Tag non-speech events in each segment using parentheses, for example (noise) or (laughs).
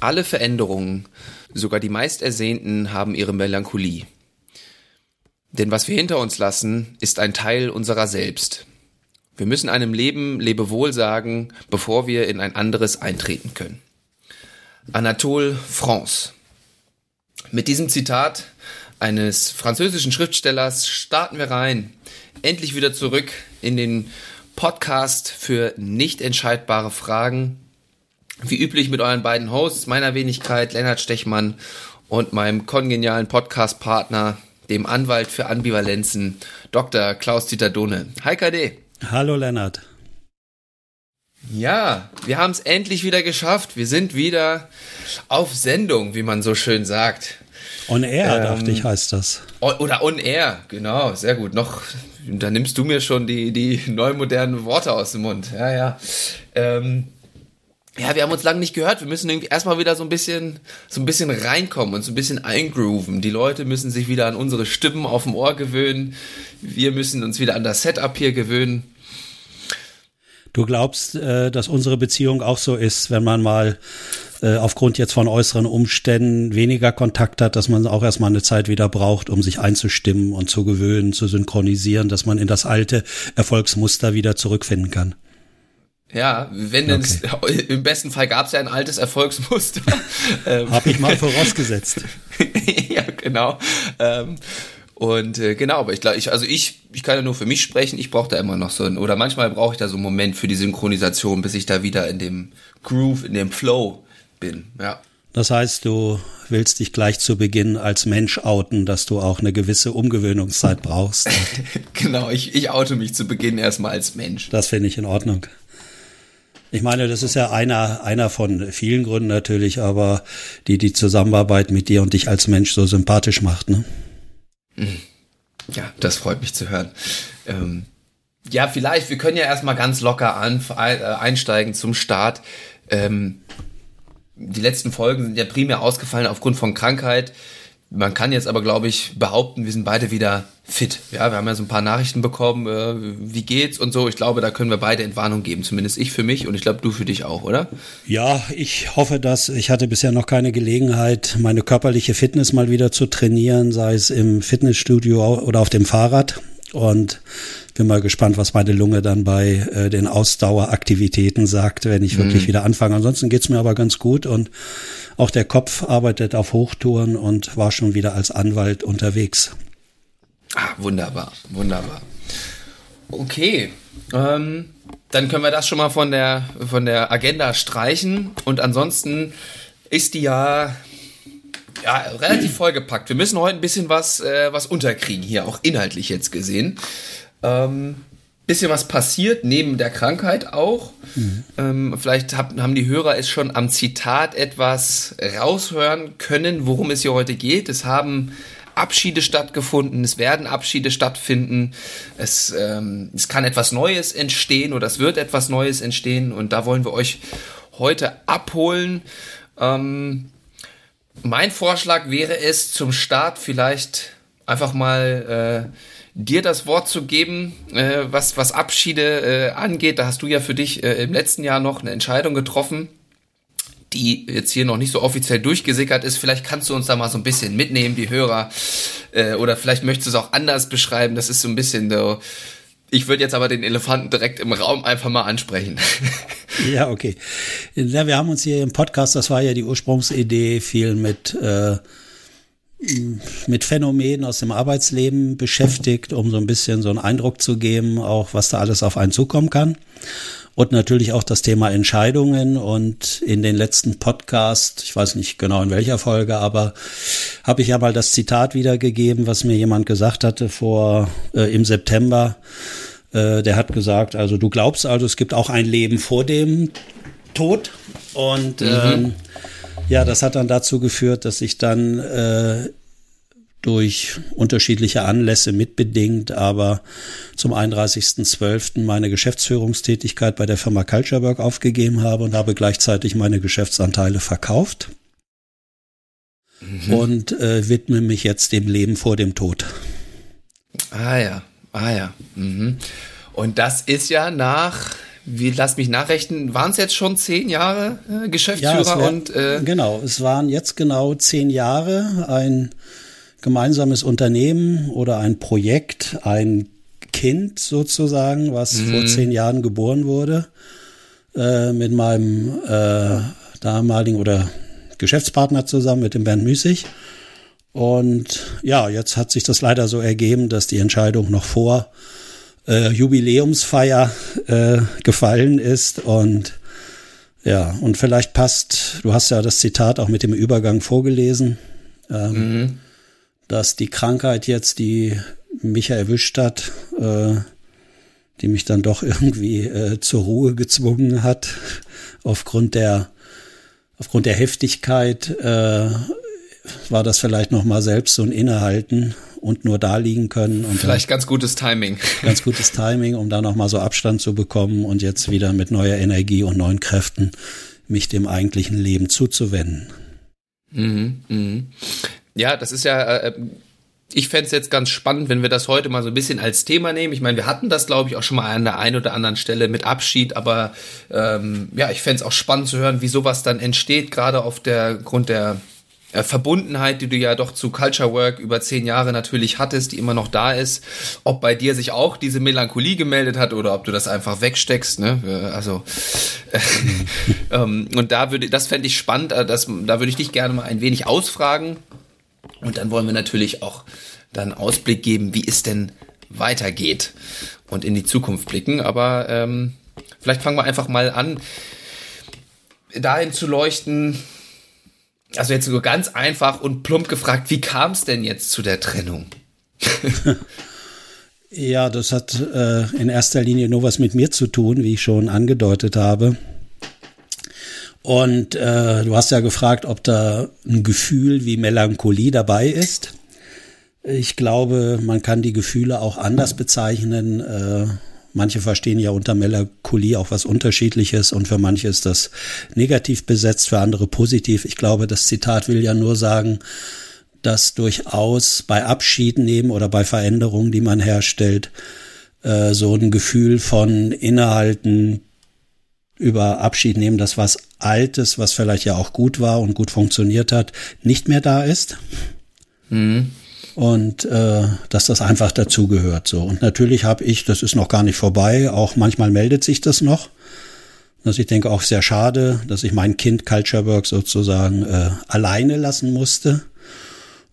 Alle Veränderungen, sogar die meist ersehnten, haben ihre Melancholie. Denn was wir hinter uns lassen, ist ein Teil unserer selbst. Wir müssen einem Leben Lebewohl sagen, bevor wir in ein anderes eintreten können. Anatole France. Mit diesem Zitat eines französischen Schriftstellers starten wir rein. Endlich wieder zurück in den Podcast für nicht entscheidbare Fragen. Wie üblich mit euren beiden Hosts, meiner Wenigkeit Lennart Stechmann und meinem kongenialen Podcast-Partner, dem Anwalt für Ambivalenzen, Dr. Klaus-Dieter Dohne. Hi KD. Hallo Lennart. Ja, wir haben es endlich wieder geschafft. Wir sind wieder auf Sendung, wie man so schön sagt. On Air, ähm, dachte ich, heißt das. Oder On Air, genau, sehr gut. Noch, da nimmst du mir schon die, die neu modernen Worte aus dem Mund. Ja, ja. Ähm, ja, wir haben uns lange nicht gehört. Wir müssen irgendwie erstmal wieder so ein bisschen, so ein bisschen reinkommen und so ein bisschen eingrooven. Die Leute müssen sich wieder an unsere Stimmen auf dem Ohr gewöhnen. Wir müssen uns wieder an das Setup hier gewöhnen. Du glaubst, äh, dass unsere Beziehung auch so ist, wenn man mal äh, aufgrund jetzt von äußeren Umständen weniger Kontakt hat, dass man auch erstmal eine Zeit wieder braucht, um sich einzustimmen und zu gewöhnen, zu synchronisieren, dass man in das alte Erfolgsmuster wieder zurückfinden kann. Ja, wenn okay. (laughs) im besten Fall gab es ja ein altes Erfolgsmuster. (laughs) ähm, Hab ich mal vorausgesetzt. (laughs) ja, genau. Ähm, und äh, genau, aber ich glaube, ich, also ich, ich kann ja nur für mich sprechen, ich brauche da immer noch so ein, oder manchmal brauche ich da so einen Moment für die Synchronisation, bis ich da wieder in dem Groove, in dem Flow bin, ja. Das heißt, du willst dich gleich zu Beginn als Mensch outen, dass du auch eine gewisse Umgewöhnungszeit brauchst. genau, ich, ich oute mich zu Beginn erstmal als Mensch. Das finde ich in Ordnung. Ich meine, das ist ja einer, einer von vielen Gründen natürlich, aber die die Zusammenarbeit mit dir und dich als Mensch so sympathisch macht, ne? Hm. Ja, das freut mich zu hören. Ähm, ja, vielleicht, wir können ja erstmal ganz locker an, äh, einsteigen zum Start. Ähm, die letzten Folgen sind ja primär ausgefallen aufgrund von Krankheit. Man kann jetzt aber, glaube ich, behaupten, wir sind beide wieder fit. Ja, wir haben ja so ein paar Nachrichten bekommen, äh, wie geht's und so. Ich glaube, da können wir beide Entwarnung geben, zumindest ich für mich und ich glaube, du für dich auch, oder? Ja, ich hoffe dass Ich hatte bisher noch keine Gelegenheit, meine körperliche Fitness mal wieder zu trainieren, sei es im Fitnessstudio oder auf dem Fahrrad. Und bin mal gespannt, was meine Lunge dann bei äh, den Ausdaueraktivitäten sagt, wenn ich wirklich mhm. wieder anfange. Ansonsten geht's mir aber ganz gut und auch der Kopf arbeitet auf Hochtouren und war schon wieder als Anwalt unterwegs. Ah, wunderbar, wunderbar. Okay, ähm, dann können wir das schon mal von der, von der Agenda streichen. Und ansonsten ist die ja, ja relativ vollgepackt. Wir müssen heute ein bisschen was, äh, was unterkriegen hier, auch inhaltlich jetzt gesehen. Ähm, bisschen was passiert, neben der Krankheit auch. Mhm. Ähm, vielleicht hab, haben die Hörer es schon am Zitat etwas raushören können, worum es hier heute geht. Es haben Abschiede stattgefunden, es werden Abschiede stattfinden, es, ähm, es kann etwas Neues entstehen oder es wird etwas Neues entstehen und da wollen wir euch heute abholen. Ähm, mein Vorschlag wäre es zum Start vielleicht einfach mal äh, dir das Wort zu geben, äh, was, was Abschiede äh, angeht. Da hast du ja für dich äh, im letzten Jahr noch eine Entscheidung getroffen, die jetzt hier noch nicht so offiziell durchgesickert ist. Vielleicht kannst du uns da mal so ein bisschen mitnehmen, die Hörer. Äh, oder vielleicht möchtest du es auch anders beschreiben. Das ist so ein bisschen so. Ich würde jetzt aber den Elefanten direkt im Raum einfach mal ansprechen. (laughs) Ja, okay. Ja, wir haben uns hier im Podcast, das war ja die Ursprungsidee, viel mit äh, mit Phänomenen aus dem Arbeitsleben beschäftigt, um so ein bisschen so einen Eindruck zu geben, auch was da alles auf einen zukommen kann. Und natürlich auch das Thema Entscheidungen. Und in den letzten Podcast, ich weiß nicht genau in welcher Folge, aber habe ich ja mal das Zitat wiedergegeben, was mir jemand gesagt hatte vor äh, im September. Äh, der hat gesagt, also du glaubst also, es gibt auch ein Leben vor dem Tod. Und mhm. ähm, ja, das hat dann dazu geführt, dass ich dann äh, durch unterschiedliche Anlässe mitbedingt, aber zum 31.12. meine Geschäftsführungstätigkeit bei der Firma Culturework aufgegeben habe und habe gleichzeitig meine Geschäftsanteile verkauft mhm. und äh, widme mich jetzt dem Leben vor dem Tod. Ah ja, ah ja. Mhm. Und das ist ja nach wie lass mich nachrechnen, waren es jetzt schon zehn Jahre äh, Geschäftsführer ja, wär, und äh genau, es waren jetzt genau zehn Jahre ein gemeinsames Unternehmen oder ein Projekt, ein Kind sozusagen, was mhm. vor zehn Jahren geboren wurde, äh, mit meinem äh, damaligen oder Geschäftspartner zusammen, mit dem Bernd Müßig. Und ja, jetzt hat sich das leider so ergeben, dass die Entscheidung noch vor äh, Jubiläumsfeier äh, gefallen ist und ja, und vielleicht passt, du hast ja das Zitat auch mit dem Übergang vorgelesen, ähm, mhm. Dass die Krankheit jetzt, die mich erwischt hat, äh, die mich dann doch irgendwie äh, zur Ruhe gezwungen hat, aufgrund der, aufgrund der Heftigkeit, äh, war das vielleicht noch mal selbst so ein Innehalten und nur da liegen können. Und Vielleicht ganz gutes Timing. (laughs) Ganz gutes Timing, um da nochmal so Abstand zu bekommen und jetzt wieder mit neuer Energie und neuen Kräften mich dem eigentlichen Leben zuzuwenden. Mhm, mh. Ja, das ist ja, äh, ich fände es jetzt ganz spannend, wenn wir das heute mal so ein bisschen als Thema nehmen. Ich meine, wir hatten das, glaube ich, auch schon mal an der einen oder anderen Stelle mit Abschied, aber ähm, ja, ich fände es auch spannend zu hören, wie sowas dann entsteht, gerade auf der Grund der äh, Verbundenheit, die du ja doch zu Culture Work über zehn Jahre natürlich hattest, die immer noch da ist, ob bei dir sich auch diese Melancholie gemeldet hat oder ob du das einfach wegsteckst, ne? Äh, also äh, (laughs) ähm, und da würde, das fände ich spannend, äh, das, da würde ich dich gerne mal ein wenig ausfragen. Und dann wollen wir natürlich auch dann Ausblick geben, wie es denn weitergeht und in die Zukunft blicken. Aber ähm, vielleicht fangen wir einfach mal an, dahin zu leuchten, also jetzt so ganz einfach und plump gefragt, wie kam es denn jetzt zu der Trennung? (laughs) ja, das hat äh, in erster Linie nur was mit mir zu tun, wie ich schon angedeutet habe. Und äh, du hast ja gefragt, ob da ein Gefühl wie Melancholie dabei ist. Ich glaube, man kann die Gefühle auch anders bezeichnen. Äh, Manche verstehen ja unter Melancholie auch was Unterschiedliches und für manche ist das negativ besetzt, für andere positiv. Ich glaube, das Zitat will ja nur sagen, dass durchaus bei Abschied nehmen oder bei Veränderungen, die man herstellt, äh, so ein Gefühl von Innehalten über Abschied nehmen, dass was Altes, was vielleicht ja auch gut war und gut funktioniert hat, nicht mehr da ist. Mhm und äh, dass das einfach dazugehört. So und natürlich habe ich, das ist noch gar nicht vorbei, auch manchmal meldet sich das noch. Dass ich denke auch sehr schade, dass ich mein Kind Culture Work sozusagen äh, alleine lassen musste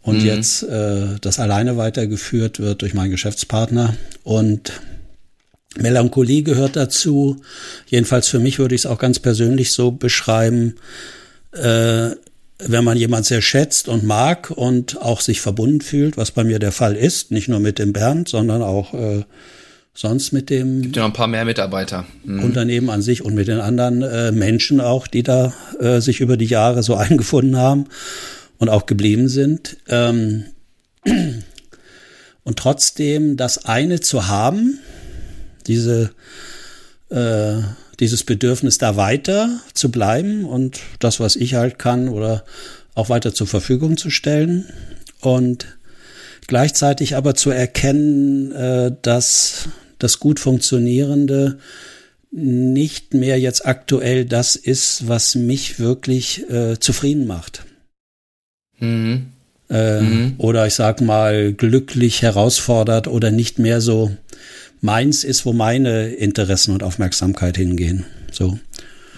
und mhm. jetzt äh, das alleine weitergeführt wird durch meinen Geschäftspartner und Melancholie gehört dazu. Jedenfalls für mich würde ich es auch ganz persönlich so beschreiben. Äh, wenn man jemand sehr schätzt und mag und auch sich verbunden fühlt, was bei mir der Fall ist, nicht nur mit dem Bernd, sondern auch äh, sonst mit dem Gibt ja noch ein paar mehr Mitarbeiter. Mhm. Unternehmen an sich und mit den anderen äh, Menschen auch, die da äh, sich über die Jahre so (laughs) eingefunden haben und auch geblieben sind. Ähm, (clears throat) und trotzdem das eine zu haben, diese äh, dieses Bedürfnis, da weiter zu bleiben und das, was ich halt kann, oder auch weiter zur Verfügung zu stellen. Und gleichzeitig aber zu erkennen, äh, dass das gut funktionierende nicht mehr jetzt aktuell das ist, was mich wirklich äh, zufrieden macht. Mhm. Äh, mhm. Oder ich sag mal glücklich herausfordert oder nicht mehr so meins ist, wo meine Interessen und Aufmerksamkeit hingehen. So.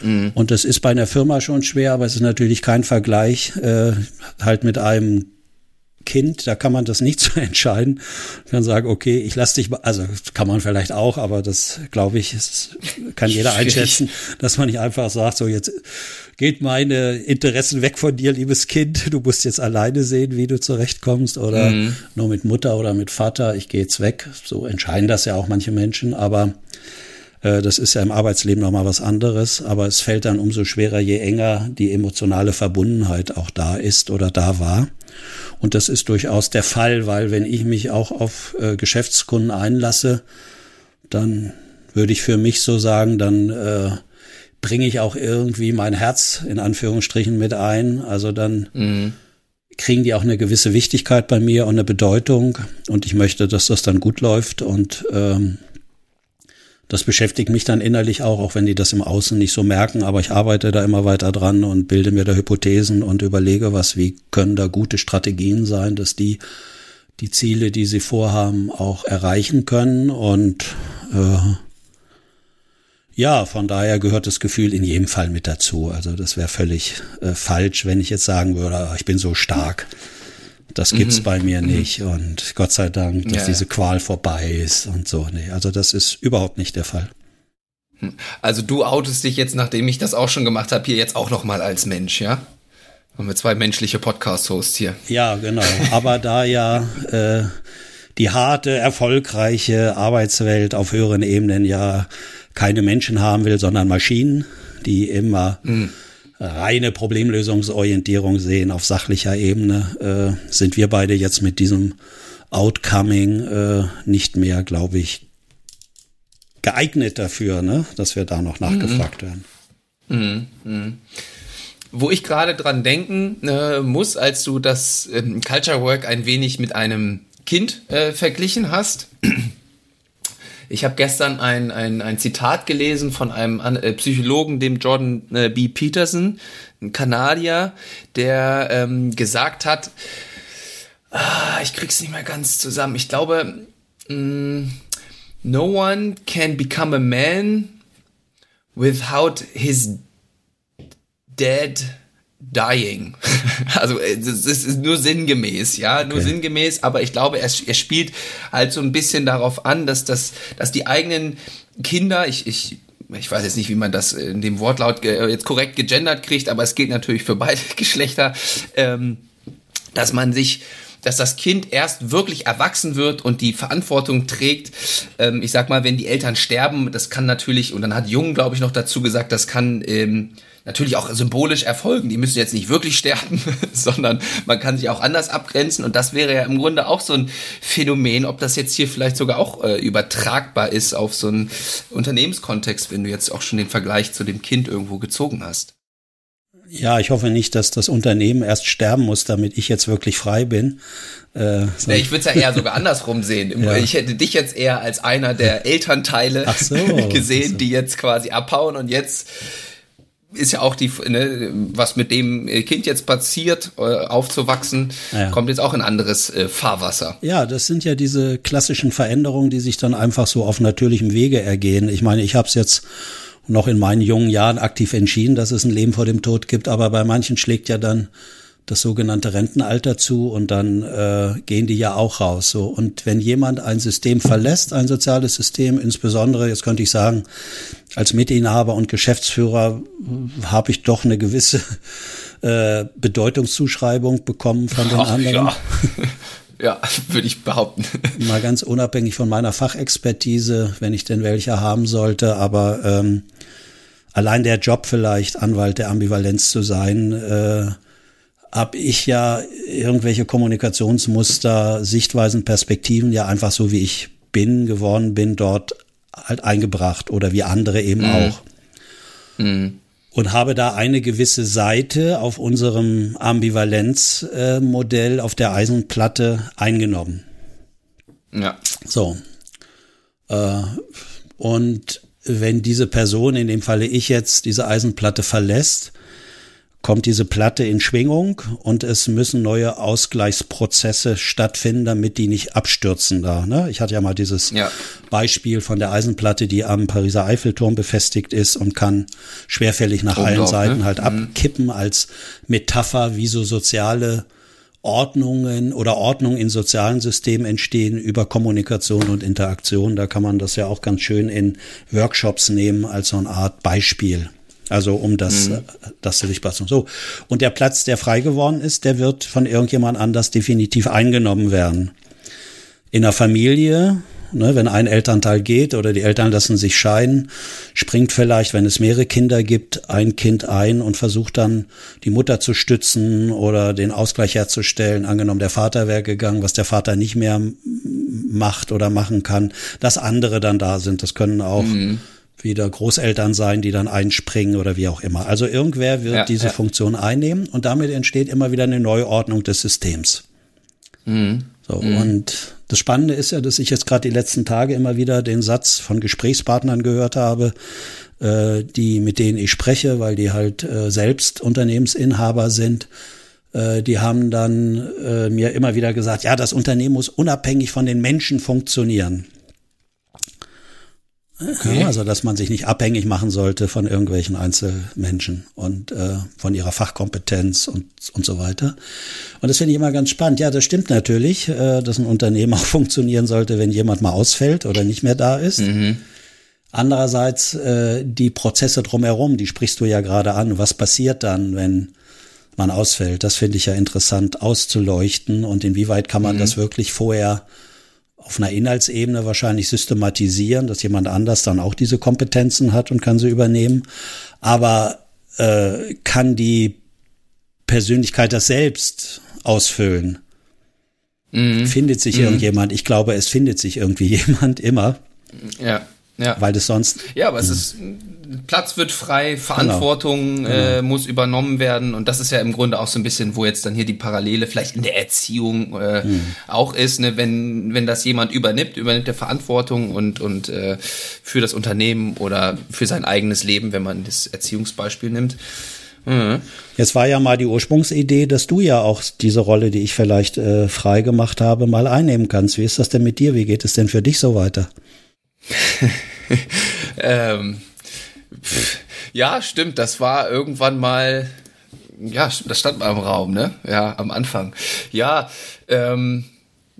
Mhm. Und das ist bei einer Firma schon schwer, aber es ist natürlich kein Vergleich äh, halt mit einem Kind, da kann man das nicht (laughs) so entscheiden. Man kann sagen, okay, ich lasse dich, also kann man vielleicht auch, aber das glaube ich, das kann jeder einschätzen, dass man nicht einfach sagt, so jetzt geht meine Interessen weg von dir, liebes Kind, du musst jetzt alleine sehen, wie du zurechtkommst oder mhm. nur mit Mutter oder mit Vater, ich gehe jetzt weg. So entscheiden das ja auch manche Menschen, aber äh, das ist ja im Arbeitsleben nochmal was anderes, aber es fällt dann umso schwerer, je enger die emotionale Verbundenheit auch da ist oder da war. Und das ist durchaus der Fall, weil wenn ich mich auch auf äh, Geschäftskunden einlasse, dann würde ich für mich so sagen, dann äh, bringe ich auch irgendwie mein Herz in Anführungsstrichen mit ein. Also dann mhm. kriegen die auch eine gewisse Wichtigkeit bei mir und eine Bedeutung. Und ich möchte, dass das dann gut läuft. Und ähm, das beschäftigt mich dann innerlich auch, auch wenn die das im Außen nicht so merken, aber ich arbeite da immer weiter dran und bilde mir da Hypothesen und überlege, was, wie können da gute Strategien sein, dass die die Ziele, die sie vorhaben, auch erreichen können und äh, ja, von daher gehört das Gefühl in jedem Fall mit dazu. Also das wäre völlig äh, falsch, wenn ich jetzt sagen würde, ich bin so stark. Das gibt's mhm. bei mir mhm. nicht und Gott sei Dank, dass ja, diese Qual vorbei ist und so. Nee, also das ist überhaupt nicht der Fall. Hm. Also du outest dich jetzt, nachdem ich das auch schon gemacht habe, hier jetzt auch noch mal als Mensch, ja? Haben wir zwei menschliche Podcast-Hosts hier. Ja, genau. Aber da ja äh, die harte, erfolgreiche Arbeitswelt auf höheren Ebenen ja keine Menschen haben will, sondern Maschinen, die immer mhm. reine Problemlösungsorientierung sehen auf sachlicher Ebene, äh, sind wir beide jetzt mit diesem Outcoming äh, nicht mehr, glaube ich, geeignet dafür, ne? dass wir da noch nachgefragt mhm. werden. Mhm. Mhm. Wo ich gerade dran denken äh, muss, als du das ähm, Culture Work ein wenig mit einem Kind äh, verglichen hast, ich habe gestern ein, ein, ein Zitat gelesen von einem äh, Psychologen, dem Jordan äh, B. Peterson, ein Kanadier, der ähm, gesagt hat, ah, ich krieg's nicht mehr ganz zusammen. Ich glaube, mm, no one can become a man without his dead dying. (laughs) Also es ist nur sinngemäß, ja, nur okay. sinngemäß, aber ich glaube, er, er spielt halt so ein bisschen darauf an, dass das, dass die eigenen Kinder, ich, ich ich weiß jetzt nicht, wie man das in dem Wortlaut jetzt korrekt gegendert kriegt, aber es gilt natürlich für beide (laughs) Geschlechter, ähm, dass man sich dass das Kind erst wirklich erwachsen wird und die Verantwortung trägt. Ähm, ich sag mal, wenn die Eltern sterben, das kann natürlich, und dann hat Jung, glaube ich, noch dazu gesagt, das kann ähm, natürlich auch symbolisch erfolgen. Die müssen jetzt nicht wirklich sterben, (laughs) sondern man kann sich auch anders abgrenzen. Und das wäre ja im Grunde auch so ein Phänomen, ob das jetzt hier vielleicht sogar auch äh, übertragbar ist auf so einen Unternehmenskontext, wenn du jetzt auch schon den Vergleich zu dem Kind irgendwo gezogen hast. Ja, ich hoffe nicht, dass das Unternehmen erst sterben muss, damit ich jetzt wirklich frei bin. Äh, so. nee, ich würde es ja eher sogar andersrum sehen. (laughs) Ja. Ich hätte dich jetzt eher als einer der (laughs) Elternteile so, gesehen, so. die jetzt quasi abhauen und jetzt ist ja auch die, ne, was mit dem Kind jetzt passiert, äh, aufzuwachsen, ja. kommt jetzt auch in anderes äh, Fahrwasser. Ja, das sind ja diese klassischen Veränderungen, die sich dann einfach so auf natürlichem Wege ergehen. Ich meine, ich habe es jetzt noch in meinen jungen Jahren aktiv entschieden, dass es ein Leben vor dem Tod gibt, aber bei manchen schlägt ja dann das sogenannte Rentenalter zu und dann äh, gehen die ja auch raus. So und wenn jemand ein System verlässt, ein soziales System, insbesondere jetzt könnte ich sagen, als Mitinhaber und Geschäftsführer äh, habe ich doch eine gewisse (laughs) äh, Bedeutungszuschreibung bekommen von den Ach, anderen. Ja. (laughs) ja, würde ich behaupten. (laughs) Mal ganz unabhängig von meiner Fachexpertise, wenn ich denn welche haben sollte, aber ähm, allein der Job vielleicht, Anwalt der Ambivalenz zu sein, äh, habe ich ja irgendwelche Kommunikationsmuster, Sichtweisen, Perspektiven ja einfach so wie ich bin, geworden bin, dort halt eingebracht oder wie andere eben mhm. auch. Mhm. Und habe da eine gewisse Seite auf unserem Ambivalenzmodell auf der Eisenplatte eingenommen. Ja. So. Äh, und wenn diese Person, in dem Falle ich jetzt, diese Eisenplatte verlässt, kommt diese Platte in Schwingung und es müssen neue Ausgleichsprozesse stattfinden, damit die nicht abstürzen da. Ne? Ich hatte ja mal dieses ja. Beispiel von der Eisenplatte, die am Pariser Eiffelturm befestigt ist und kann schwerfällig nach Oben allen drauf, Seiten ne? halt mhm. abkippen als Metapher, wie so soziale Ordnungen oder Ordnung in sozialen Systemen entstehen über Kommunikation und Interaktion. Da kann man das ja auch ganz schön in Workshops nehmen als so eine Art Beispiel. Also um das, mhm. das sichtbar zu So. Und der Platz, der frei geworden ist, der wird von irgendjemand anders definitiv eingenommen werden. In der Familie, ne, wenn ein Elternteil geht oder die Eltern lassen sich scheiden, springt vielleicht, wenn es mehrere Kinder gibt, ein Kind ein und versucht dann die Mutter zu stützen oder den Ausgleich herzustellen. Angenommen, der Vater wäre gegangen, was der Vater nicht mehr macht oder machen kann, dass andere dann da sind. Das können auch mhm wieder Großeltern sein, die dann einspringen oder wie auch immer. Also irgendwer wird ja, diese ja. Funktion einnehmen und damit entsteht immer wieder eine Neuordnung des Systems. Mhm. So, mhm. und Das Spannende ist ja, dass ich jetzt gerade die letzten Tage immer wieder den Satz von Gesprächspartnern gehört habe, äh, die mit denen ich spreche, weil die halt äh, selbst Unternehmensinhaber sind. Äh, die haben dann äh, mir immer wieder gesagt, ja, das Unternehmen muss unabhängig von den Menschen funktionieren. Okay. Also, dass man sich nicht abhängig machen sollte von irgendwelchen Einzelmenschen und äh, von ihrer Fachkompetenz und, und so weiter. Und das finde ich immer ganz spannend. Ja, das stimmt natürlich, äh, dass ein Unternehmen (laughs) auch funktionieren sollte, wenn jemand mal ausfällt oder nicht mehr da ist. Mhm. Andererseits äh, die Prozesse drumherum, die sprichst du ja gerade an. Was passiert dann, wenn man ausfällt? Das finde ich ja interessant auszuleuchten und inwieweit kann man mhm. das wirklich vorher auf einer Inhaltsebene wahrscheinlich systematisieren, dass jemand anders dann auch diese Kompetenzen hat und kann sie übernehmen. Aber äh, kann die Persönlichkeit das selbst ausfüllen? Mhm. Findet sich mhm. irgendjemand? Ich glaube, es findet sich irgendwie (laughs) jemand immer. Ja. Ja. Weil das sonst. Ja, aber es ist, Platz wird frei, Verantwortung genau. Äh, genau. muss übernommen werden und das ist ja im Grunde auch so ein bisschen, wo jetzt dann hier die Parallele vielleicht in der Erziehung äh, mhm. auch ist, ne? wenn, wenn das jemand übernimmt, übernimmt der Verantwortung und, und äh, für das Unternehmen oder für sein eigenes Leben, wenn man das Erziehungsbeispiel nimmt. Mhm. Jetzt war ja mal die Ursprungsidee, dass du ja auch diese Rolle, die ich vielleicht äh, frei gemacht habe, mal einnehmen kannst. Wie ist das denn mit dir? Wie geht es denn für dich so weiter? (laughs) ähm, ja, stimmt. Das war irgendwann mal. Ja, das stand mal im Raum, ne? Ja, am Anfang. Ja, ähm,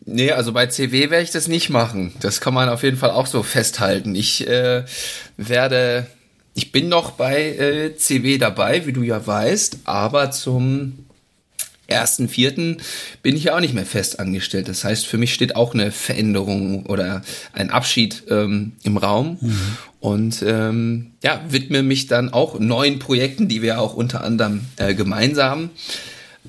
nee, also bei CW werde ich das nicht machen. Das kann man auf jeden Fall auch so festhalten. Ich äh, werde, ich bin noch bei äh, CW dabei, wie du ja weißt, aber zum ersten Vierten bin ich ja auch nicht mehr fest angestellt. Das heißt, für mich steht auch eine Veränderung oder ein Abschied ähm, im Raum. Mhm. Und ähm, ja, widme mich dann auch neuen Projekten, die wir auch unter anderem äh, gemeinsam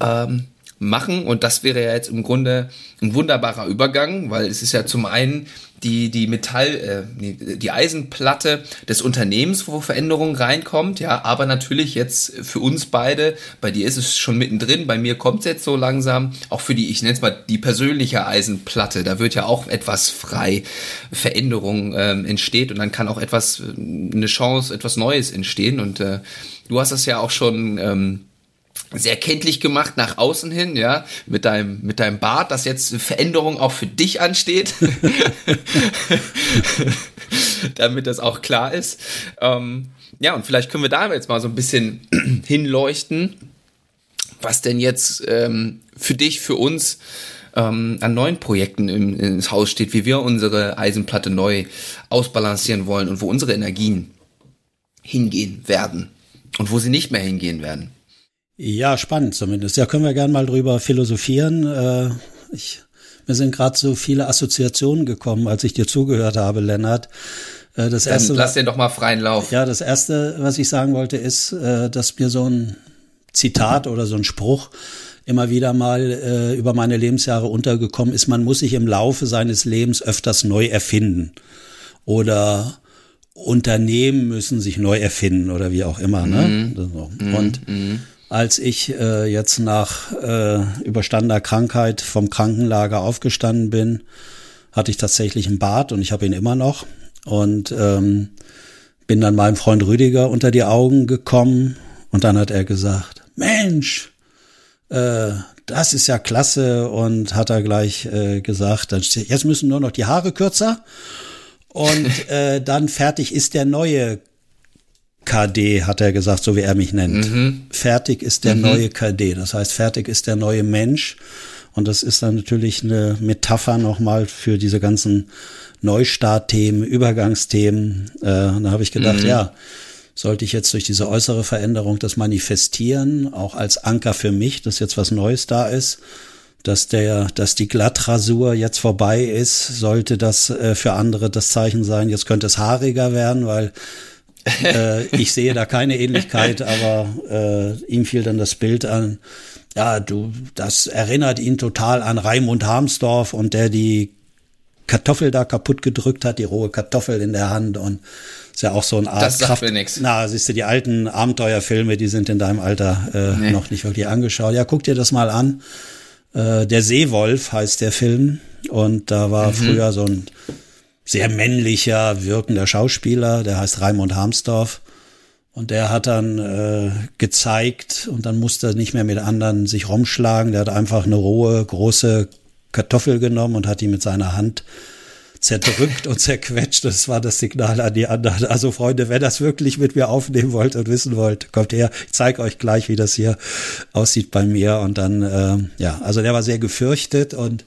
ähm, machen. Und das wäre ja jetzt im Grunde ein wunderbarer Übergang, weil es ist ja zum einen die, die Metall, äh, die Eisenplatte des Unternehmens, wo Veränderung reinkommt, ja, aber natürlich jetzt für uns beide, bei dir ist es schon mittendrin, bei mir kommt es jetzt so langsam, auch für die, ich nenne es mal die persönliche Eisenplatte, da wird ja auch etwas frei, Veränderung ähm, entsteht und dann kann auch etwas, eine Chance, etwas Neues entstehen. Und äh, du hast das ja auch schon ähm, sehr kenntlich gemacht nach außen hin, ja, mit deinem, mit deinem Bart, dass jetzt Veränderung auch für dich ansteht. (laughs) Damit das auch klar ist. Ähm, ja, und vielleicht können wir da jetzt mal so ein bisschen (clears throat) hinleuchten, was denn jetzt ähm, für dich, für uns ähm, an neuen Projekten im, ins Haus steht, wie wir unsere Eisenplatte neu ausbalancieren wollen und wo unsere Energien hingehen werden und wo sie nicht mehr hingehen werden. Ja, spannend zumindest. Ja, können wir gerne mal drüber philosophieren. Äh, ich, mir sind gerade so viele Assoziationen gekommen, als ich dir zugehört habe, Lennart. Äh, das Dann erste, lass dir doch mal freien Lauf. Ja, das erste, was ich sagen wollte, ist, äh, dass mir so ein Zitat oder so ein Spruch immer wieder mal äh, über meine Lebensjahre untergekommen ist. Man muss sich im Laufe seines Lebens öfters neu erfinden oder Unternehmen müssen sich neu erfinden oder wie auch immer. Ne? So. Und mhm als ich äh, jetzt nach äh, überstandener Krankheit vom Krankenlager aufgestanden bin, hatte ich tatsächlich einen Bart und ich habe ihn immer noch. Und ähm, bin dann meinem Freund Rüdiger unter die Augen gekommen und dann hat er gesagt, Mensch, äh, das ist ja klasse und hat er gleich äh, gesagt, jetzt müssen nur noch die Haare kürzer und (laughs) äh, dann fertig ist der neue KD, hat er gesagt, so wie er mich nennt. Mhm. Fertig ist der mhm. neue KD. Das heißt, fertig ist der neue Mensch. Und das ist dann natürlich eine Metapher nochmal für diese ganzen Neustartthemen, Übergangsthemen. Äh, da habe ich gedacht, mhm. ja, sollte ich jetzt durch diese äußere Veränderung das manifestieren, auch als Anker für mich, dass jetzt was Neues da ist, dass der, dass die Glattrasur jetzt vorbei ist, sollte das äh, für andere das Zeichen sein, jetzt könnte es haariger werden, weil äh, ich sehe da keine Ähnlichkeit, aber äh, ihm fiel dann das Bild an. Ja, du, das erinnert ihn total an Raimund Harmsdorf und der die Kartoffel da kaputt gedrückt hat, die rohe Kartoffel in der Hand und ist ja auch so eine Art das sagt Kraft. Mir nix. Na, siehst du, die alten Abenteuerfilme, die sind in deinem Alter äh, nee. noch nicht wirklich angeschaut. Ja, guck dir das mal an. Äh, der Seewolf heißt der Film Und da war mhm. früher so ein sehr männlicher, wirkender Schauspieler, der heißt Raimund Harmsdorf. Und der hat dann äh, gezeigt und dann musste er nicht mehr mit anderen sich rumschlagen. Der hat einfach eine rohe, große Kartoffel genommen und hat die mit seiner Hand zerdrückt und (laughs) zerquetscht. Das war das Signal an die anderen. Also Freunde, wer das wirklich mit mir aufnehmen wollt und wissen wollt, kommt her. Ich zeige euch gleich, wie das hier aussieht bei mir. Und dann, äh, ja, also der war sehr gefürchtet und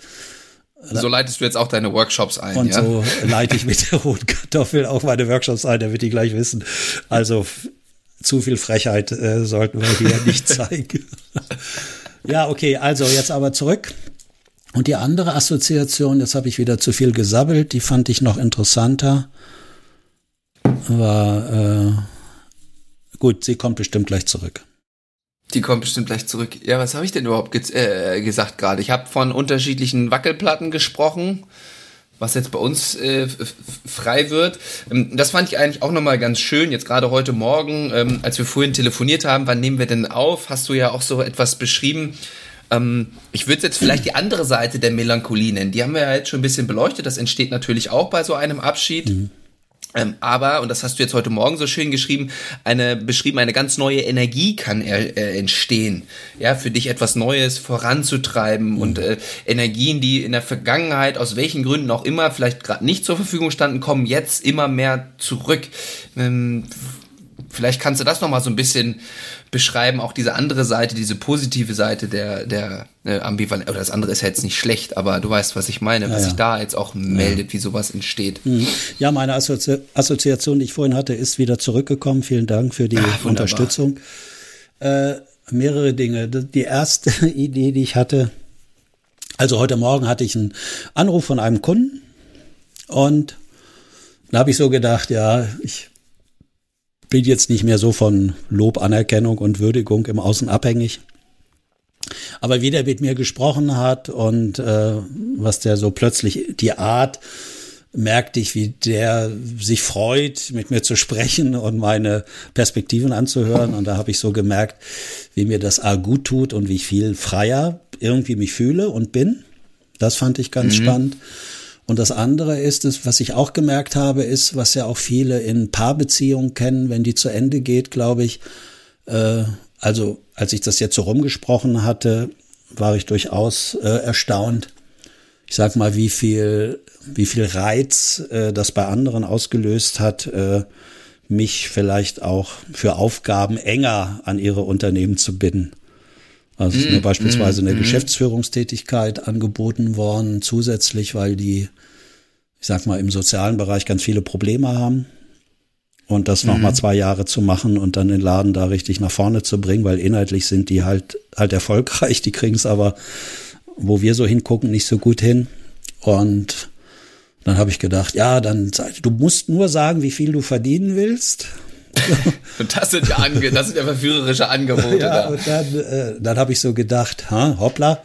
so leitest du jetzt auch deine Workshops ein. Und ja? so leite ich mit der (laughs) roten Kartoffel auch meine Workshops ein, damit die gleich wissen. Also zu viel Frechheit äh, sollten wir hier (laughs) nicht zeigen. ja, okay, also jetzt aber zurück und die andere Assoziation, jetzt habe ich wieder zu viel gesabbelt, die fand ich noch interessanter, war, äh, gut, sie kommt bestimmt gleich zurück. Die kommt bestimmt gleich zurück. Ja, was habe ich denn überhaupt ge äh, gesagt gerade? Ich habe von unterschiedlichen Wackelplatten gesprochen, was jetzt bei uns äh, frei wird. Ähm, das fand ich eigentlich auch nochmal ganz schön. Jetzt gerade heute Morgen, ähm, als wir vorhin telefoniert haben, wann nehmen wir denn auf? Hast du ja auch so etwas beschrieben, ähm, ich würde jetzt vielleicht die andere Seite der Melancholie nennen. Die haben wir ja jetzt schon ein bisschen beleuchtet. Das entsteht natürlich auch bei so einem Abschied. Mhm. Ähm, aber, und das hast du jetzt heute Morgen so schön geschrieben, eine beschrieben, eine ganz neue Energie kann er, äh, entstehen. Ja, für dich etwas Neues voranzutreiben mhm. und äh, Energien, die in der Vergangenheit aus welchen Gründen auch immer vielleicht gerade nicht zur Verfügung standen, kommen jetzt immer mehr zurück. Ähm, vielleicht kannst du das nochmal so ein bisschen beschreiben, auch diese andere Seite, diese positive Seite der, der äh, Ambivalenz, oder das andere ist ja jetzt nicht schlecht, aber du weißt, was ich meine, ja, was sich da jetzt auch meldet, ja. wie sowas entsteht. Mhm. Ja, meine Assozi Assoziation, die ich vorhin hatte, ist wieder zurückgekommen. Vielen Dank für die Ach, Unterstützung. Äh, mehrere Dinge. Die erste (laughs) Idee, die ich hatte, also heute Morgen hatte ich einen Anruf von einem Kunden und da habe ich so gedacht, ja, ich bin jetzt nicht mehr so von Lob, Anerkennung und Würdigung im Außen abhängig. Aber wie der mit mir gesprochen hat und äh, was der so plötzlich die Art merkte ich, wie der sich freut, mit mir zu sprechen und meine Perspektiven anzuhören. Und da habe ich so gemerkt, wie mir das A gut tut und wie ich viel freier irgendwie mich fühle und bin. Das fand ich ganz mhm. spannend. Und das andere ist, es, was ich auch gemerkt habe, ist, was ja auch viele in Paarbeziehungen kennen, wenn die zu Ende geht, glaube ich. Äh, also als ich das jetzt so rumgesprochen hatte, war ich durchaus äh, erstaunt. Ich sag mal, wie viel, wie viel Reiz äh, das bei anderen ausgelöst hat, äh, mich vielleicht auch für Aufgaben enger an ihre Unternehmen zu binden. Also ist mir mm, beispielsweise mm, eine mm. Geschäftsführungstätigkeit angeboten worden, zusätzlich, weil die, ich sag mal, im sozialen Bereich ganz viele Probleme haben. Und das noch mal zwei Jahre zu machen und dann den Laden da richtig nach vorne zu bringen, weil inhaltlich sind die halt halt erfolgreich, die kriegen es aber, wo wir so hingucken, nicht so gut hin. Und dann habe ich gedacht, ja, dann du musst nur sagen, wie viel du verdienen willst. (laughs) und das sind ja, Ange das sind ja verführerische Angebote. ja, da. und dann, äh, dann habe ich so gedacht, ha, hoppla,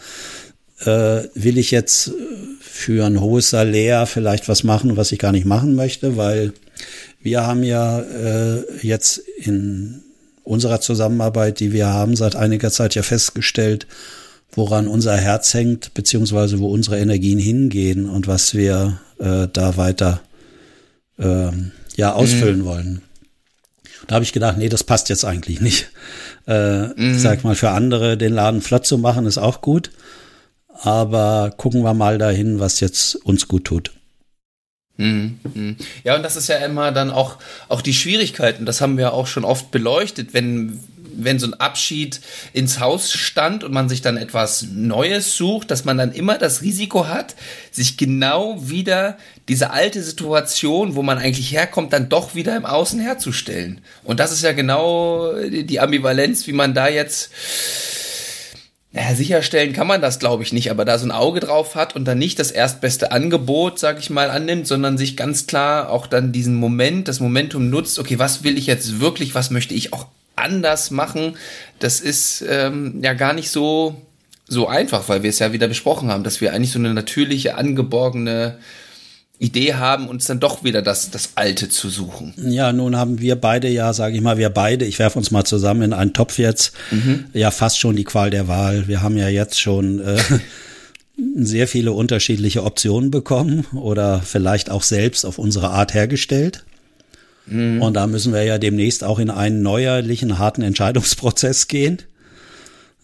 äh, will ich jetzt für ein hohes Salär vielleicht was machen, was ich gar nicht machen möchte, weil wir haben ja äh, jetzt in unserer Zusammenarbeit, die wir haben, seit einiger Zeit ja festgestellt, woran unser Herz hängt, beziehungsweise wo unsere Energien hingehen und was wir äh, da weiter äh, ja ausfüllen mhm. wollen. Da habe ich gedacht, nee, das passt jetzt eigentlich nicht. Äh, mhm. Sag mal, für andere den Laden flott zu machen, ist auch gut. Aber gucken wir mal dahin, was jetzt uns gut tut. Mhm, mhm. Ja, und das ist ja immer dann auch, auch die Schwierigkeiten, das haben wir auch schon oft beleuchtet, wenn, wenn so ein Abschied ins Haus stand und man sich dann etwas Neues sucht, dass man dann immer das Risiko hat, sich genau wieder diese alte Situation, wo man eigentlich herkommt, dann doch wieder im Außen herzustellen. Und das ist ja genau die Ambivalenz, wie man da jetzt naja, sicherstellen kann man das, glaube ich, nicht, aber da so ein Auge drauf hat und dann nicht das erstbeste Angebot, sag ich mal, annimmt, sondern sich ganz klar auch dann diesen Moment, das Momentum nutzt, okay, was will ich jetzt wirklich, was möchte ich auch anders machen, das ist ähm, ja gar nicht so, so einfach, weil wir es ja wieder besprochen haben, dass wir eigentlich so eine natürliche, angeborgene Idee haben, uns dann doch wieder das, das Alte zu suchen. Ja, nun haben wir beide ja, sage ich mal, wir beide, ich werfe uns mal zusammen in einen Topf jetzt, mhm. ja fast schon die Qual der Wahl. Wir haben ja jetzt schon äh, (laughs) sehr viele unterschiedliche Optionen bekommen oder vielleicht auch selbst auf unsere Art hergestellt. Mhm. Und da müssen wir ja demnächst auch in einen neuerlichen, harten Entscheidungsprozess gehen.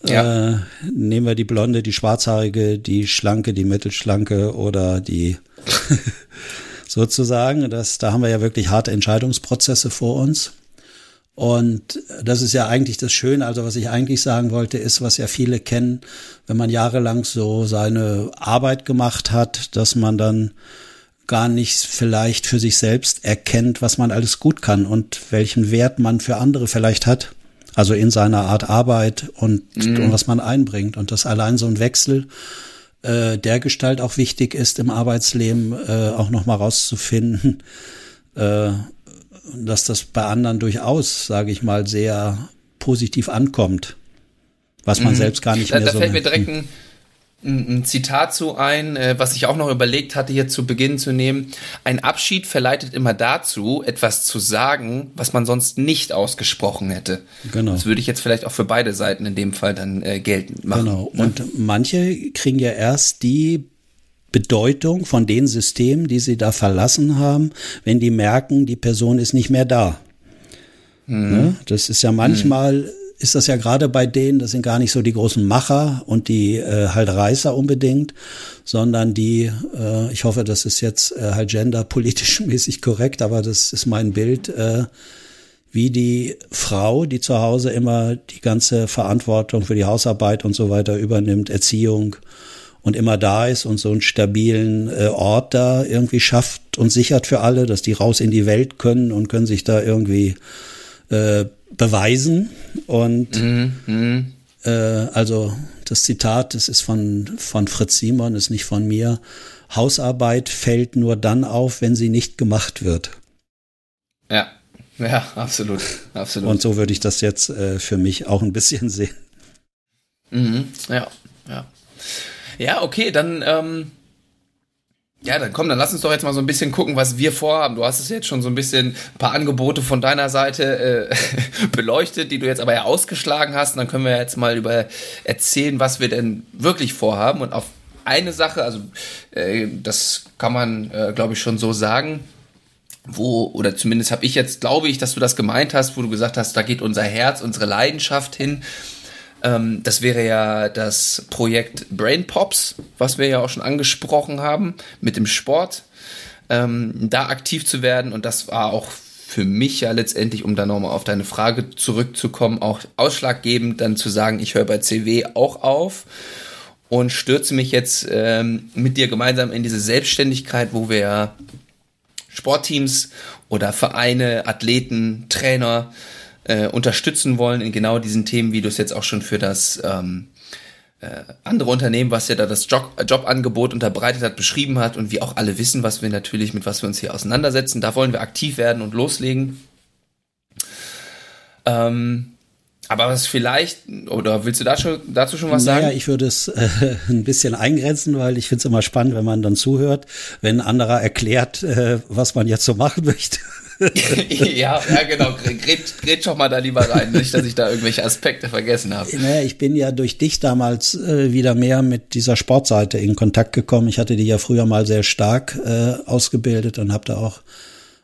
Ja. Äh, nehmen wir die blonde, die schwarzhaarige, die schlanke, die mittelschlanke oder die (laughs) sozusagen. Das, da haben wir ja wirklich harte Entscheidungsprozesse vor uns. Und das ist ja eigentlich das Schöne. Also was ich eigentlich sagen wollte, ist, was ja viele kennen, wenn man jahrelang so seine Arbeit gemacht hat, dass man dann gar nicht vielleicht für sich selbst erkennt, was man alles gut kann und welchen Wert man für andere vielleicht hat. Also in seiner Art Arbeit und, mhm. und was man einbringt. Und dass allein so ein Wechsel äh, der Gestalt auch wichtig ist im Arbeitsleben, äh, auch nochmal rauszufinden, (laughs) äh, dass das bei anderen durchaus, sage ich mal, sehr positiv ankommt, was man mhm. selbst gar nicht da, mehr da so. Da fällt mir direkt ein, ein Zitat zu ein, äh, was ich auch noch überlegt hatte, hier zu Beginn zu nehmen. Ein Abschied verleitet immer dazu, etwas zu sagen, was man sonst nicht ausgesprochen hätte. Genau. Das würde ich jetzt vielleicht auch für beide Seiten in dem Fall dann äh, geltend machen. Genau. Ne? Und manche kriegen ja erst die Bedeutung von den Systemen, die sie da verlassen haben, wenn die merken, die Person ist nicht mehr da. Mhm. Ne? Das ist ja manchmal mhm ist das ja gerade bei denen, das sind gar nicht so die großen Macher und die äh, halt Reißer unbedingt, sondern die, äh, ich hoffe, das ist jetzt äh, halt genderpolitisch (laughs) mäßig korrekt, aber das ist mein Bild, äh, wie die Frau, die zu Hause immer die ganze Verantwortung für die Hausarbeit und so weiter übernimmt, Erziehung und immer da ist und so einen stabilen äh, Ort da irgendwie schafft und sichert für alle, dass die raus in die Welt können und können sich da irgendwie äh, beweisen. Und mhm, mhm. äh, also das Zitat, das ist von, von Fritz Simon, ist nicht von mir. Hausarbeit fällt nur dann auf, wenn sie nicht gemacht wird. Ja, (laughs) ja, absolut, absolut. Und so würde ich das jetzt äh, für mich auch ein bisschen (laughs) sehen. Mhm, ja, ja. Ja, okay, dann ähm, ja, dann komm, dann lass uns doch jetzt mal so ein bisschen gucken, was wir vorhaben. Du hast es jetzt schon so ein bisschen ein paar Angebote von deiner Seite äh, (laughs) beleuchtet, die du jetzt aber ja ausgeschlagen hast. Und dann können wir jetzt mal über erzählen, was wir denn wirklich vorhaben. Und auf eine Sache, also äh, das kann man, äh, glaube ich, schon so sagen, wo, oder zumindest habe ich jetzt, glaube ich, dass du das gemeint hast, wo du gesagt hast, da geht unser Herz, unsere Leidenschaft hin. Ähm, das wäre ja das Projekt Brain Pops, was wir ja auch schon angesprochen haben mit dem Sport. Ähm, da aktiv zu werden und das war auch für mich ja letztendlich, um dann nochmal auf deine Frage zurückzukommen, auch ausschlaggebend, dann zu sagen, ich höre bei CW auch auf und stürze mich jetzt ähm, mit dir gemeinsam in diese Selbstständigkeit, wo wir Sportteams oder Vereine, Athleten, Trainer äh, unterstützen wollen in genau diesen Themen, wie du es jetzt auch schon für das ähm, äh, andere Unternehmen, was ja da das Job, Jobangebot unterbreitet hat, beschrieben hat und wie auch alle wissen, was wir natürlich, mit was wir uns hier auseinandersetzen. Da wollen wir aktiv werden und loslegen. Ähm, aber was vielleicht, oder willst du da schon, dazu schon was sagen? Naja, ich würde es äh, ein bisschen eingrenzen, weil ich finde es immer spannend, wenn man dann zuhört, wenn ein anderer erklärt, äh, was man jetzt so machen (laughs) möchte. (laughs) ja, ja, genau. Gret, doch mal da lieber rein, nicht, dass ich da irgendwelche Aspekte vergessen habe. Naja, ich bin ja durch dich damals äh, wieder mehr mit dieser Sportseite in Kontakt gekommen. Ich hatte die ja früher mal sehr stark äh, ausgebildet und habe da auch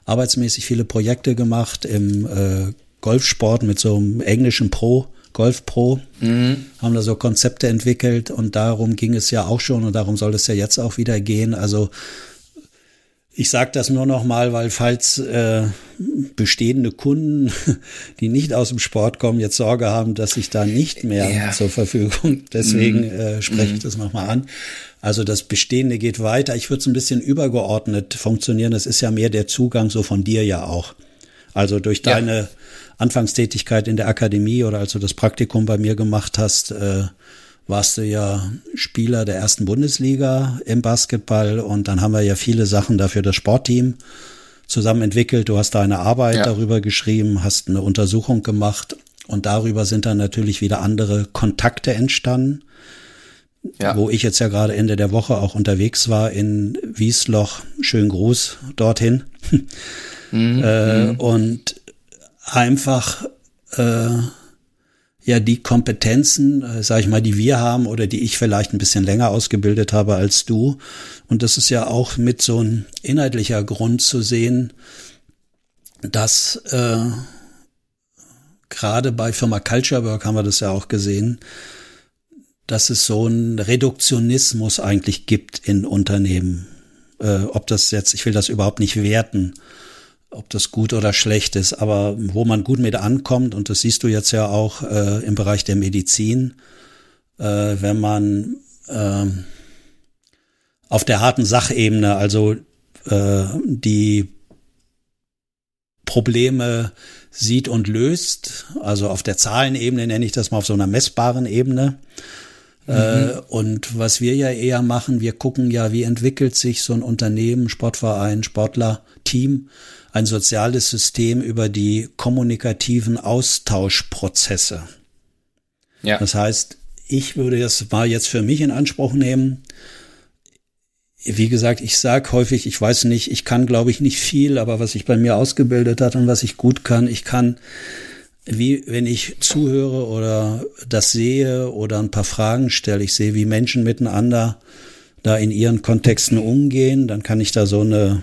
arbeitsmäßig viele Projekte gemacht im äh, Golfsport mit so einem englischen Pro. Golf Pro, mhm. haben da so Konzepte entwickelt und darum ging es ja auch schon und darum soll es ja jetzt auch wieder gehen. Also ich sage das nur noch mal, weil falls äh, bestehende Kunden, (laughs) die nicht aus dem Sport kommen, jetzt Sorge haben, dass ich da nicht mehr ja. zur Verfügung. (laughs) Deswegen mm. äh, spreche ich mm. das nochmal an. Also das Bestehende geht weiter. Ich würde es ein bisschen übergeordnet funktionieren. Das ist ja mehr der Zugang so von dir ja auch. Also durch ja. deine Anfangstätigkeit in der Akademie oder als du das Praktikum bei mir gemacht hast, äh, warst du ja Spieler der ersten Bundesliga im Basketball und dann haben wir ja viele Sachen dafür das Sportteam zusammen entwickelt. Du hast da eine Arbeit ja. darüber geschrieben, hast eine Untersuchung gemacht und darüber sind dann natürlich wieder andere Kontakte entstanden. Ja. Wo ich jetzt ja gerade Ende der Woche auch unterwegs war in Wiesloch. Schönen Gruß dorthin. Mhm. (laughs) äh, mhm. und einfach äh, ja die Kompetenzen, äh, sage ich mal, die wir haben oder die ich vielleicht ein bisschen länger ausgebildet habe als du. Und das ist ja auch mit so ein inhaltlicher Grund zu sehen, dass äh, gerade bei Firma Culture Work haben wir das ja auch gesehen, dass es so einen Reduktionismus eigentlich gibt in Unternehmen. Äh, ob das jetzt, ich will das überhaupt nicht werten, ob das gut oder schlecht ist, aber wo man gut mit ankommt, und das siehst du jetzt ja auch äh, im Bereich der Medizin, äh, wenn man äh, auf der harten Sachebene, also äh, die Probleme sieht und löst, also auf der Zahlenebene nenne ich das mal auf so einer messbaren Ebene. Mhm. Äh, und was wir ja eher machen, wir gucken ja, wie entwickelt sich so ein Unternehmen, Sportverein, Sportler, Team, ein soziales System über die kommunikativen Austauschprozesse. Ja. Das heißt, ich würde das mal jetzt für mich in Anspruch nehmen, wie gesagt, ich sag häufig, ich weiß nicht, ich kann, glaube ich, nicht viel, aber was sich bei mir ausgebildet hat und was ich gut kann, ich kann, wie wenn ich zuhöre oder das sehe oder ein paar Fragen stelle, ich sehe, wie Menschen miteinander da in ihren Kontexten umgehen, dann kann ich da so eine,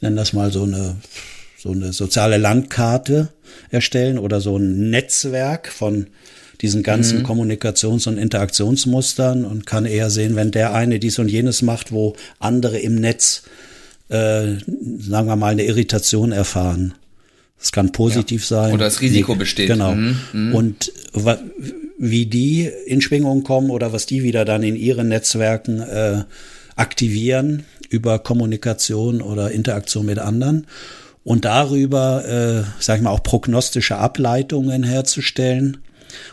ich nenne das mal so eine, so eine soziale Landkarte erstellen oder so ein Netzwerk von diesen ganzen mhm. Kommunikations- und Interaktionsmustern und kann eher sehen, wenn der eine dies und jenes macht, wo andere im Netz, äh, sagen wir mal, eine Irritation erfahren. Das kann positiv ja. sein. Oder das Risiko besteht. Genau. Mhm. Mhm. Und wie die in Schwingung kommen oder was die wieder dann in ihren Netzwerken äh, aktivieren über Kommunikation oder Interaktion mit anderen und darüber, äh, sag ich mal, auch prognostische Ableitungen herzustellen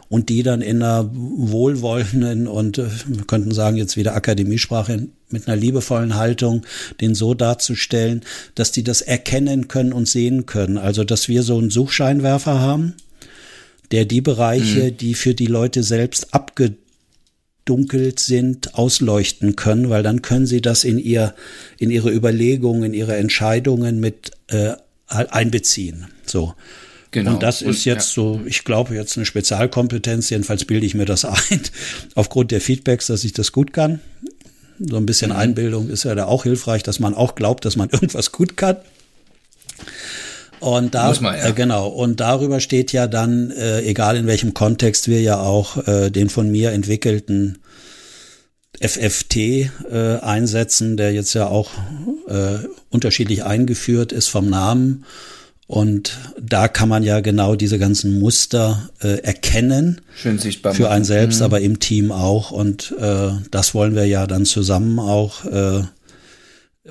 und die dann in einer wohlwollenden und äh, wir könnten sagen jetzt wieder Akademiesprache mit einer liebevollen Haltung, den so darzustellen, dass die das erkennen können und sehen können. Also dass wir so einen Suchscheinwerfer haben, der die Bereiche, mhm. die für die Leute selbst abgedunkelt sind, ausleuchten können, weil dann können sie das in ihr, in ihre Überlegungen, in ihre Entscheidungen mit äh, einbeziehen. So. Genau. Und das ist jetzt ja. so, ich glaube, jetzt eine Spezialkompetenz, jedenfalls bilde ich mir das (laughs) ein, aufgrund der Feedbacks, dass ich das gut kann. So ein bisschen mhm. Einbildung ist ja da auch hilfreich, dass man auch glaubt, dass man (laughs) irgendwas gut kann. Und da, man, ja. äh, genau, und darüber steht ja dann, äh, egal in welchem Kontext wir ja auch äh, den von mir entwickelten FFT äh, einsetzen, der jetzt ja auch äh, unterschiedlich eingeführt ist vom Namen und da kann man ja genau diese ganzen Muster äh, erkennen. Schön sichtbar. Für einen selbst, mhm. aber im Team auch. Und äh, das wollen wir ja dann zusammen auch äh,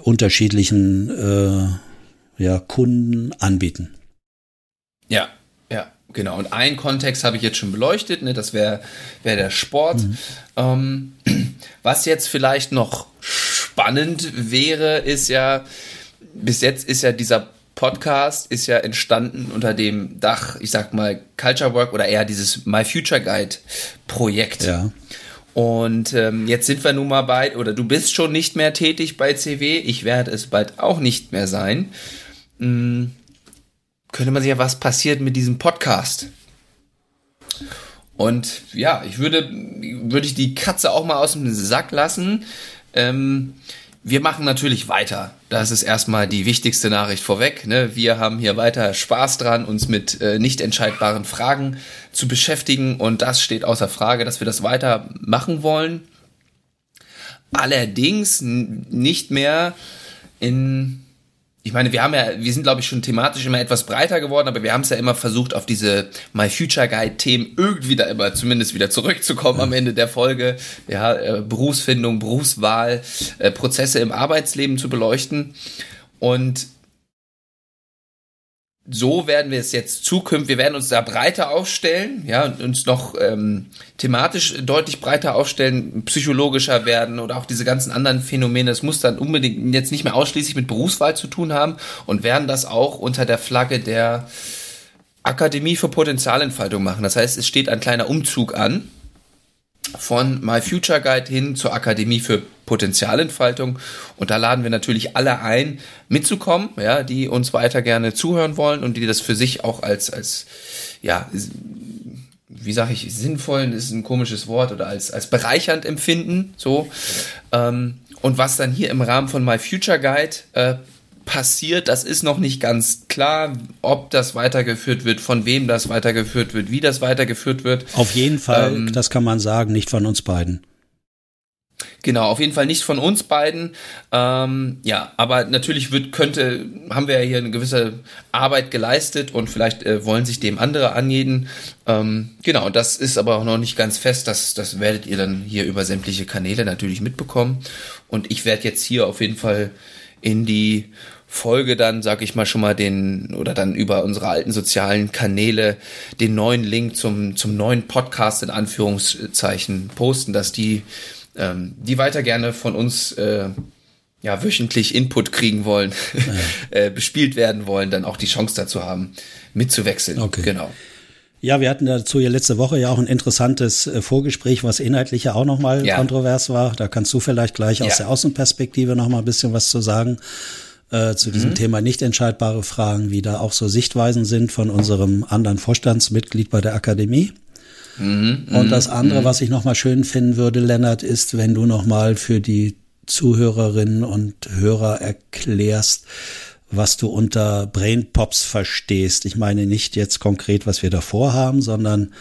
unterschiedlichen äh, ja, Kunden anbieten. Ja, ja, genau. Und einen Kontext habe ich jetzt schon beleuchtet, ne? das wäre wär der Sport. Mhm. Ähm, (clears throat) was jetzt vielleicht noch spannend wäre, ist ja, bis jetzt ist ja dieser Podcast ist ja entstanden unter dem Dach, ich sag mal, Culture Work oder eher dieses My Future Guide Projekt. Ja. Und ähm, jetzt sind wir nun mal bei, oder du bist schon nicht mehr tätig bei CW, ich werde es bald auch nicht mehr sein. Hm, könnte man sich ja, was passiert mit diesem Podcast? Und ja, ich würde, würde ich die Katze auch mal aus dem Sack lassen. Ähm, wir machen natürlich weiter. Das ist erstmal die wichtigste Nachricht vorweg. Ne? Wir haben hier weiter Spaß dran, uns mit äh, nicht entscheidbaren Fragen zu beschäftigen und das steht außer Frage, dass wir das weiter machen wollen. Allerdings nicht mehr in ich meine, wir haben ja, wir sind glaube ich schon thematisch immer etwas breiter geworden, aber wir haben es ja immer versucht, auf diese My Future Guide Themen irgendwie da immer zumindest wieder zurückzukommen am Ende der Folge. Ja, äh, Berufsfindung, Berufswahl, äh, Prozesse im Arbeitsleben zu beleuchten. Und so werden wir es jetzt zukünftig, wir werden uns da breiter aufstellen, ja, und uns noch ähm, thematisch deutlich breiter aufstellen, psychologischer werden oder auch diese ganzen anderen Phänomene. Das muss dann unbedingt jetzt nicht mehr ausschließlich mit Berufswahl zu tun haben und werden das auch unter der Flagge der Akademie für Potenzialentfaltung machen. Das heißt, es steht ein kleiner Umzug an von My Future Guide hin zur Akademie für Potenzialentfaltung. Und da laden wir natürlich alle ein, mitzukommen, ja, die uns weiter gerne zuhören wollen und die das für sich auch als, als, ja, wie sage ich, sinnvoll ist ein komisches Wort oder als, als bereichernd empfinden. So. Ähm, und was dann hier im Rahmen von My Future Guide äh, passiert, das ist noch nicht ganz klar, ob das weitergeführt wird, von wem das weitergeführt wird, wie das weitergeführt wird. Auf jeden Fall, ähm, das kann man sagen, nicht von uns beiden. Genau, auf jeden Fall nicht von uns beiden. Ähm, ja, aber natürlich wird, könnte, haben wir ja hier eine gewisse Arbeit geleistet und vielleicht äh, wollen sich dem andere anjeden. Ähm, genau, das ist aber auch noch nicht ganz fest. Das, das werdet ihr dann hier über sämtliche Kanäle natürlich mitbekommen. Und ich werde jetzt hier auf jeden Fall in die Folge dann, sag ich mal, schon mal den oder dann über unsere alten sozialen Kanäle den neuen Link zum, zum neuen Podcast in Anführungszeichen posten, dass die, ähm, die weiter gerne von uns äh, ja, wöchentlich Input kriegen wollen, (laughs) äh, bespielt werden wollen, dann auch die Chance dazu haben, mitzuwechseln. Okay. Genau. Ja, wir hatten dazu ja letzte Woche ja auch ein interessantes äh, Vorgespräch, was inhaltlich ja auch nochmal ja. kontrovers war. Da kannst du vielleicht gleich aus ja. der Außenperspektive nochmal ein bisschen was zu sagen äh, zu diesem mhm. Thema nicht entscheidbare Fragen, wie da auch so Sichtweisen sind von unserem anderen Vorstandsmitglied bei der Akademie. Mhm, Und das mhm, andere, mhm. was ich nochmal schön finden würde, Lennart, ist, wenn du nochmal für die Zuhörerinnen und Hörer erklärst, was du unter Brain Pops verstehst. Ich meine nicht jetzt konkret, was wir davor haben, sondern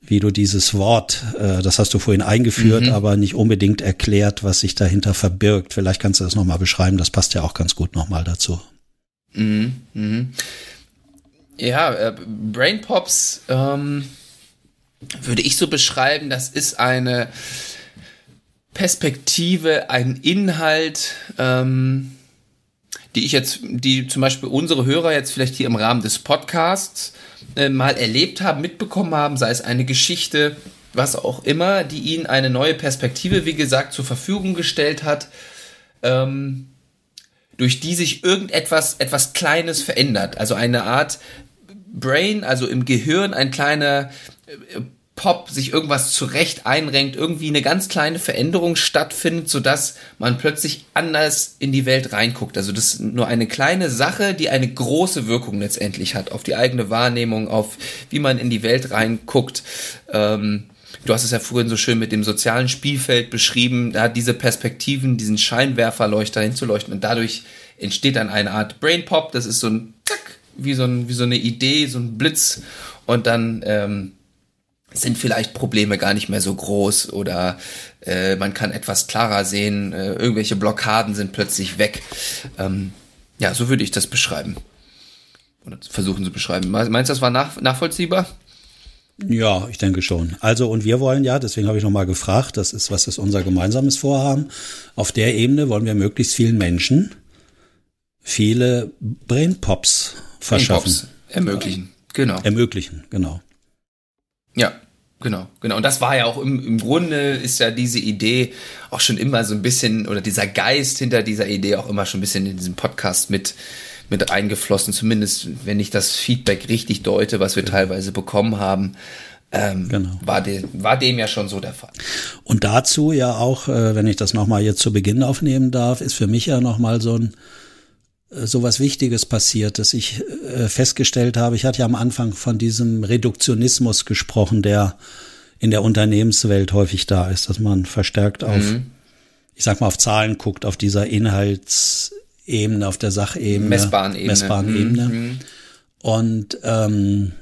wie du dieses Wort, äh, das hast du vorhin eingeführt, mhm. aber nicht unbedingt erklärt, was sich dahinter verbirgt. Vielleicht kannst du das nochmal beschreiben, das passt ja auch ganz gut nochmal dazu. Mhm. Mhm. Ja, äh, Brain Pops ähm, würde ich so beschreiben, das ist eine Perspektive, ein Inhalt, ähm, die ich jetzt, die zum Beispiel unsere Hörer jetzt vielleicht hier im Rahmen des Podcasts äh, mal erlebt haben, mitbekommen haben, sei es eine Geschichte, was auch immer, die ihnen eine neue Perspektive, wie gesagt, zur Verfügung gestellt hat, ähm, durch die sich irgendetwas, etwas Kleines verändert. Also eine Art Brain, also im Gehirn ein kleiner äh, Pop sich irgendwas zurecht einrenkt, irgendwie eine ganz kleine Veränderung stattfindet, sodass man plötzlich anders in die Welt reinguckt. Also das ist nur eine kleine Sache, die eine große Wirkung letztendlich hat auf die eigene Wahrnehmung, auf wie man in die Welt reinguckt. Ähm, du hast es ja vorhin so schön mit dem sozialen Spielfeld beschrieben, da diese Perspektiven, diesen Scheinwerferleuchter hinzuleuchten und dadurch entsteht dann eine Art Brain Pop. Das ist so ein Zack, wie so, ein, wie so eine Idee, so ein Blitz und dann ähm, sind vielleicht Probleme gar nicht mehr so groß oder äh, man kann etwas klarer sehen, äh, irgendwelche Blockaden sind plötzlich weg. Ähm, ja, so würde ich das beschreiben. Oder versuchen zu beschreiben. Meinst du, das war nach, nachvollziehbar? Ja, ich denke schon. Also, und wir wollen ja, deswegen habe ich nochmal gefragt, das ist, was ist unser gemeinsames Vorhaben? Auf der Ebene wollen wir möglichst vielen Menschen viele Brainpops verschaffen. Ermöglichen, genau. Ermöglichen, genau. Ja, Genau, genau. Und das war ja auch im, im Grunde ist ja diese Idee auch schon immer so ein bisschen, oder dieser Geist hinter dieser Idee auch immer schon ein bisschen in diesem Podcast mit, mit eingeflossen. Zumindest, wenn ich das Feedback richtig deute, was wir teilweise bekommen haben. Ähm, genau. war, de, war dem ja schon so der Fall. Und dazu ja auch, äh, wenn ich das nochmal jetzt zu Beginn aufnehmen darf, ist für mich ja nochmal so ein äh, so was Wichtiges passiert, dass ich äh, festgestellt habe, ich hatte ja am Anfang von diesem Reduktionismus gesprochen, der in der Unternehmenswelt häufig da ist, dass man verstärkt auf, mhm. ich sag mal, auf Zahlen guckt, auf dieser Inhaltsebene, auf der Sachebene. Messbaren Ebene. Messbaren Ebene. Mhm. Und ähm,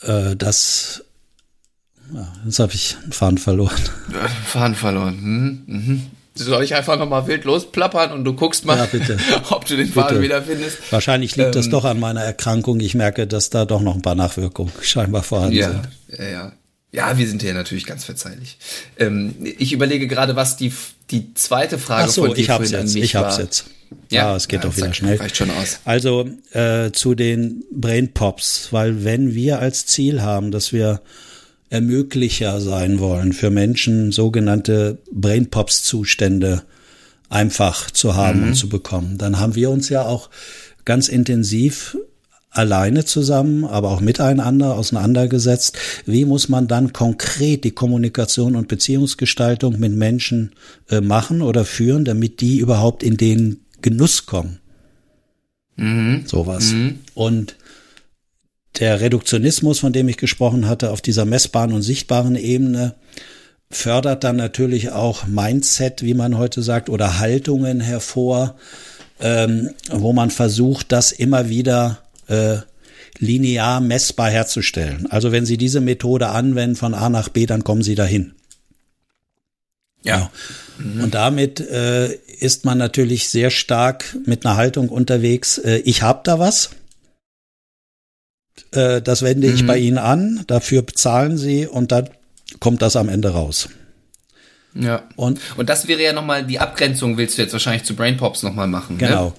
äh, das ja, jetzt habe ich einen Faden verloren. (laughs) Faden verloren. Mhm. Soll ich einfach nochmal wild losplappern und du guckst mal, ja, (laughs) ob du den Faden wiederfindest? Wahrscheinlich liegt ähm, das doch an meiner Erkrankung. Ich merke, dass da doch noch ein paar Nachwirkungen (laughs) scheinbar vorhanden ja, sind. Ja, ja. Ja, wir sind hier natürlich ganz verzeihlich. Ähm, ich überlege gerade, was die, die zweite Frage Ach so, von dir ich hab's jetzt, ich hab's war. jetzt. Ja, ah, es geht ja, doch wieder schnell. Reicht schon aus. Also äh, zu den Brain Pops, weil wenn wir als Ziel haben, dass wir Ermöglicher sein wollen für Menschen, sogenannte Brainpops-Zustände einfach zu haben mhm. und zu bekommen. Dann haben wir uns ja auch ganz intensiv alleine zusammen, aber auch miteinander auseinandergesetzt. Wie muss man dann konkret die Kommunikation und Beziehungsgestaltung mit Menschen äh, machen oder führen, damit die überhaupt in den Genuss kommen? Mhm. Sowas. Mhm. Und der Reduktionismus, von dem ich gesprochen hatte, auf dieser messbaren und sichtbaren Ebene, fördert dann natürlich auch Mindset, wie man heute sagt, oder Haltungen hervor, ähm, wo man versucht, das immer wieder äh, linear messbar herzustellen. Also wenn Sie diese Methode anwenden von A nach B, dann kommen Sie dahin. Ja. Mhm. Und damit äh, ist man natürlich sehr stark mit einer Haltung unterwegs. Äh, ich habe da was. Äh, das wende mhm. ich bei Ihnen an. Dafür bezahlen Sie und dann kommt das am Ende raus. Ja. Und, und das wäre ja nochmal die Abgrenzung, willst du jetzt wahrscheinlich zu Brainpops nochmal machen. Ne? Genau. Ne?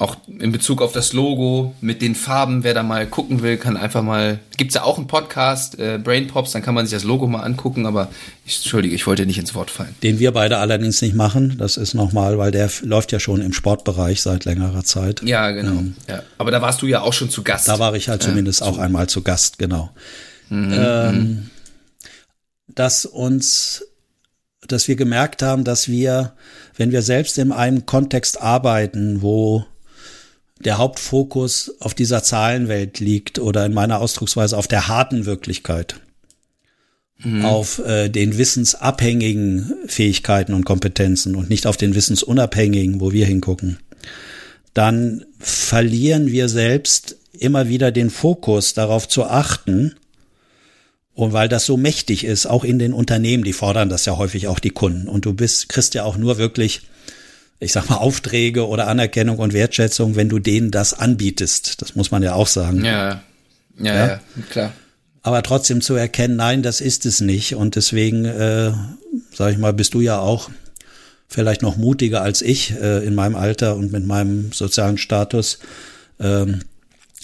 Auch in Bezug auf das Logo mit den Farben, wer da mal gucken will, kann einfach mal. Gibt's ja auch einen Podcast, äh, Brainpops, dann kann man sich das Logo mal angucken, aber ich, entschuldige, ich wollte nicht ins Wort fallen. Den wir beide allerdings nicht machen. Das ist nochmal, weil der läuft ja schon im Sportbereich seit längerer Zeit. Ja, genau. Ähm, ja. Aber da warst du ja auch schon zu Gast. Da war ich halt zumindest äh, auch einmal zu Gast, genau. Mhm. Ähm, mhm. dass uns dass wir gemerkt haben, dass wir, wenn wir selbst in einem Kontext arbeiten, wo der Hauptfokus auf dieser Zahlenwelt liegt oder in meiner Ausdrucksweise auf der harten Wirklichkeit, mhm. auf äh, den wissensabhängigen Fähigkeiten und Kompetenzen und nicht auf den wissensunabhängigen, wo wir hingucken, dann verlieren wir selbst immer wieder den Fokus darauf zu achten, und weil das so mächtig ist, auch in den Unternehmen, die fordern das ja häufig auch die Kunden. Und du bist, kriegst ja auch nur wirklich, ich sag mal, Aufträge oder Anerkennung und Wertschätzung, wenn du denen das anbietest. Das muss man ja auch sagen. Ja, ja, ja, ja klar. Aber trotzdem zu erkennen, nein, das ist es nicht. Und deswegen, äh, sag ich mal, bist du ja auch vielleicht noch mutiger als ich äh, in meinem Alter und mit meinem sozialen Status. Ähm,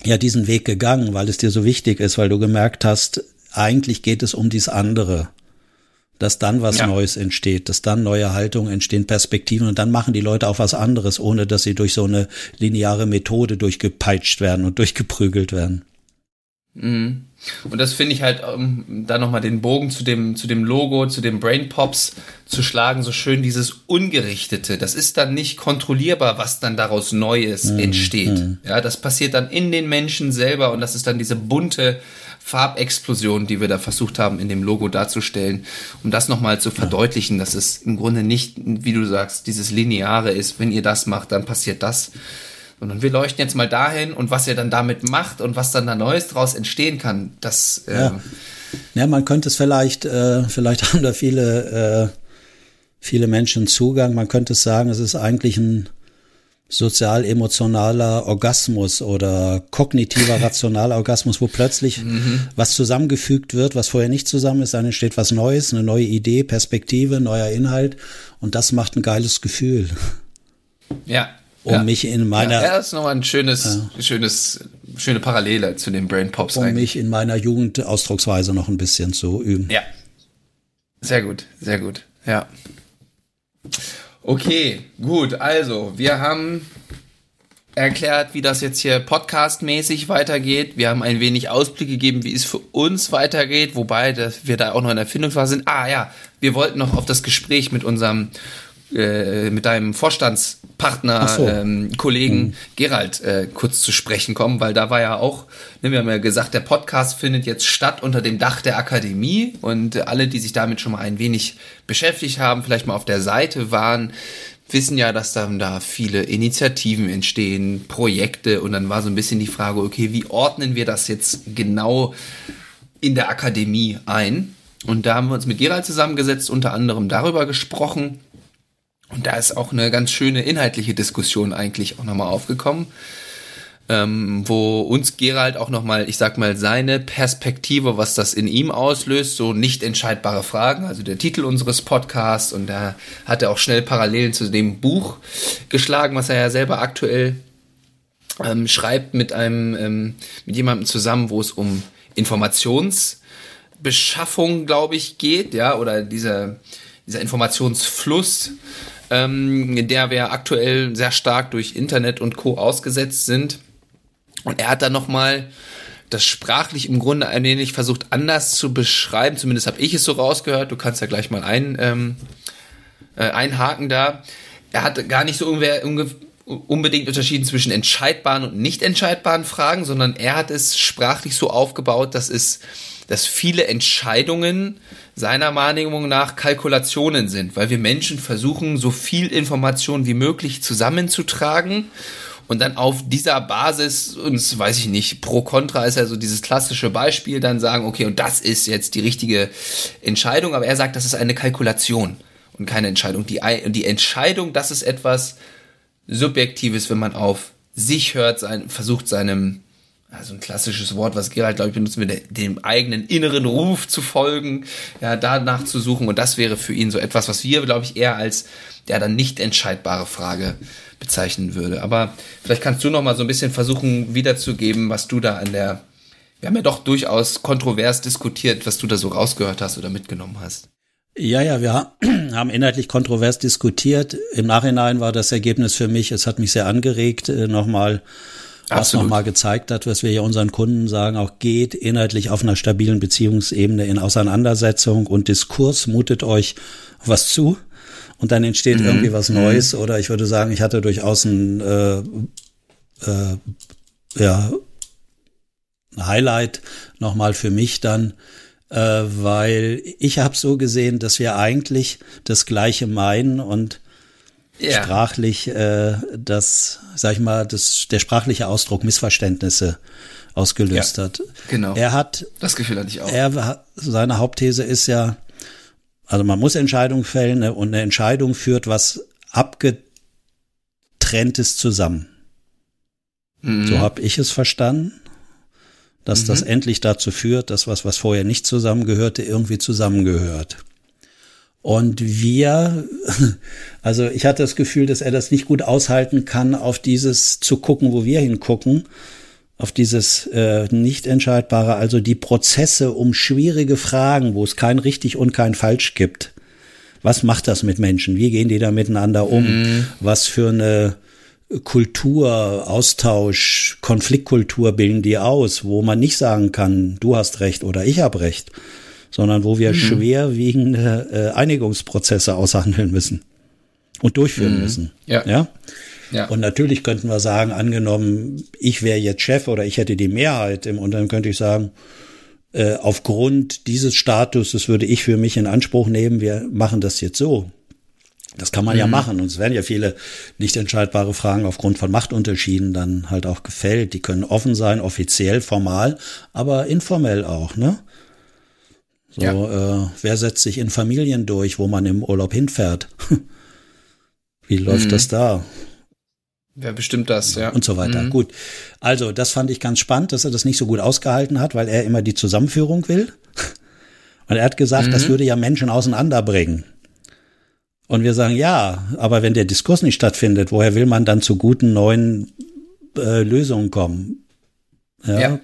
ja, diesen Weg gegangen, weil es dir so wichtig ist, weil du gemerkt hast, eigentlich geht es um dies andere. Dass dann was ja. Neues entsteht, dass dann neue Haltungen entstehen, Perspektiven und dann machen die Leute auch was anderes, ohne dass sie durch so eine lineare Methode durchgepeitscht werden und durchgeprügelt werden. Mhm. Und das finde ich halt, um da nochmal den Bogen zu dem, zu dem Logo, zu dem Brain Pops zu schlagen, so schön dieses Ungerichtete. Das ist dann nicht kontrollierbar, was dann daraus Neues mhm. entsteht. Mhm. Ja, das passiert dann in den Menschen selber und das ist dann diese bunte, Farbexplosion, die wir da versucht haben, in dem Logo darzustellen, um das nochmal zu verdeutlichen, dass es im Grunde nicht, wie du sagst, dieses Lineare ist, wenn ihr das macht, dann passiert das. Sondern wir leuchten jetzt mal dahin und was ihr dann damit macht und was dann da Neues draus entstehen kann, das. Äh ja. ja, man könnte es vielleicht, äh, vielleicht (laughs) haben da viele, äh, viele Menschen Zugang. Man könnte es sagen, es ist eigentlich ein sozial-emotionaler Orgasmus oder kognitiver rationaler Orgasmus, wo plötzlich (laughs) mhm. was zusammengefügt wird, was vorher nicht zusammen ist, dann entsteht was Neues, eine neue Idee, Perspektive, neuer Inhalt und das macht ein geiles Gefühl. Ja. Um ja. mich in meiner. Ja, das ist nochmal ein schönes, ja. schönes, schöne Parallele zu den Brain Pops. Um eigentlich. mich in meiner Jugendausdrucksweise noch ein bisschen zu üben. Ja. Sehr gut, sehr gut. Ja. Okay, gut. Also, wir haben erklärt, wie das jetzt hier podcastmäßig weitergeht. Wir haben ein wenig Ausblick gegeben, wie es für uns weitergeht, wobei dass wir da auch noch in Erfindungsphase sind. Ah ja, wir wollten noch auf das Gespräch mit unserem äh, mit deinem Vorstandspartner, so. ähm, Kollegen mhm. Gerald äh, kurz zu sprechen kommen, weil da war ja auch, ne, wir haben ja gesagt, der Podcast findet jetzt statt unter dem Dach der Akademie und alle, die sich damit schon mal ein wenig beschäftigt haben, vielleicht mal auf der Seite waren, wissen ja, dass dann da viele Initiativen entstehen, Projekte und dann war so ein bisschen die Frage, okay, wie ordnen wir das jetzt genau in der Akademie ein? Und da haben wir uns mit Gerald zusammengesetzt, unter anderem darüber gesprochen, und da ist auch eine ganz schöne inhaltliche Diskussion eigentlich auch nochmal aufgekommen, ähm, wo uns Gerald auch nochmal, ich sag mal, seine Perspektive, was das in ihm auslöst, so nicht entscheidbare Fragen, also der Titel unseres Podcasts. Und da hat er auch schnell Parallelen zu dem Buch geschlagen, was er ja selber aktuell ähm, schreibt mit einem, ähm, mit jemandem zusammen, wo es um Informationsbeschaffung, glaube ich, geht, ja, oder dieser, dieser Informationsfluss ähm, der wir aktuell sehr stark durch Internet und Co. ausgesetzt sind. Und er hat dann nochmal das sprachlich im Grunde ein wenig versucht anders zu beschreiben. Zumindest habe ich es so rausgehört. Du kannst ja gleich mal ein, ähm, äh, einhaken da. Er hat gar nicht so ungefähr, unbedingt unterschieden zwischen entscheidbaren und nicht entscheidbaren Fragen, sondern er hat es sprachlich so aufgebaut, dass es, dass viele Entscheidungen seiner Wahrnehmung nach Kalkulationen sind, weil wir Menschen versuchen, so viel Information wie möglich zusammenzutragen und dann auf dieser Basis uns, weiß ich nicht, pro Contra ist ja so dieses klassische Beispiel, dann sagen, okay, und das ist jetzt die richtige Entscheidung, aber er sagt, das ist eine Kalkulation und keine Entscheidung. Die, die Entscheidung, das ist etwas, Subjektives, wenn man auf sich hört, sein, versucht seinem, also ein klassisches Wort, was Gerald, glaube ich, benutzen wir, dem eigenen inneren Ruf zu folgen, ja, danach zu suchen. Und das wäre für ihn so etwas, was wir, glaube ich, eher als der dann nicht entscheidbare Frage bezeichnen würde. Aber vielleicht kannst du noch mal so ein bisschen versuchen wiederzugeben, was du da an der, wir haben ja doch durchaus kontrovers diskutiert, was du da so rausgehört hast oder mitgenommen hast. Ja, ja, wir (clears throat) haben inhaltlich kontrovers diskutiert. Im Nachhinein war das Ergebnis für mich, es hat mich sehr angeregt, äh, nochmal, was nochmal gezeigt hat, was wir ja unseren Kunden sagen, auch geht inhaltlich auf einer stabilen Beziehungsebene in Auseinandersetzung und Diskurs mutet euch was zu und dann entsteht mhm. irgendwie was mhm. Neues oder ich würde sagen, ich hatte durchaus ein, äh, äh, ja, Highlight nochmal für mich dann, äh, weil ich habe so gesehen, dass wir eigentlich das Gleiche meinen und ja. sprachlich äh, das, sag ich mal, das, der sprachliche Ausdruck Missverständnisse ausgelöst ja, hat. Genau. Er hat das Gefühl hatte ich auch. Er seine Hauptthese ist ja, also man muss Entscheidungen fällen ne, und eine Entscheidung führt was abgetrenntes zusammen. Mhm. So habe ich es verstanden dass mhm. das endlich dazu führt, dass was, was vorher nicht zusammengehörte, irgendwie zusammengehört. Und wir, (laughs) also ich hatte das Gefühl, dass er das nicht gut aushalten kann, auf dieses zu gucken, wo wir hingucken, auf dieses äh, nicht entscheidbare, also die Prozesse um schwierige Fragen, wo es kein richtig und kein falsch gibt. Was macht das mit Menschen? Wie gehen die da miteinander um? Mhm. Was für eine Kultur, Austausch, Konfliktkultur bilden die aus, wo man nicht sagen kann, du hast recht oder ich habe recht, sondern wo wir mhm. schwerwiegende äh, Einigungsprozesse aushandeln müssen und durchführen mhm. müssen. Ja. ja. Ja. Und natürlich könnten wir sagen, angenommen, ich wäre jetzt Chef oder ich hätte die Mehrheit im Unternehmen, könnte ich sagen, äh, aufgrund dieses Statuses würde ich für mich in Anspruch nehmen, wir machen das jetzt so. Das kann man mhm. ja machen. Und es werden ja viele nicht entscheidbare Fragen aufgrund von Machtunterschieden dann halt auch gefällt. Die können offen sein, offiziell, formal, aber informell auch, ne? So, ja. äh, wer setzt sich in Familien durch, wo man im Urlaub hinfährt? (laughs) Wie läuft mhm. das da? Wer bestimmt das, ja. Und so weiter. Mhm. Gut. Also, das fand ich ganz spannend, dass er das nicht so gut ausgehalten hat, weil er immer die Zusammenführung will. (laughs) Und er hat gesagt, das mhm. würde ja Menschen auseinanderbringen. Und wir sagen, ja, aber wenn der Diskurs nicht stattfindet, woher will man dann zu guten neuen äh, Lösungen kommen? Ja. ja.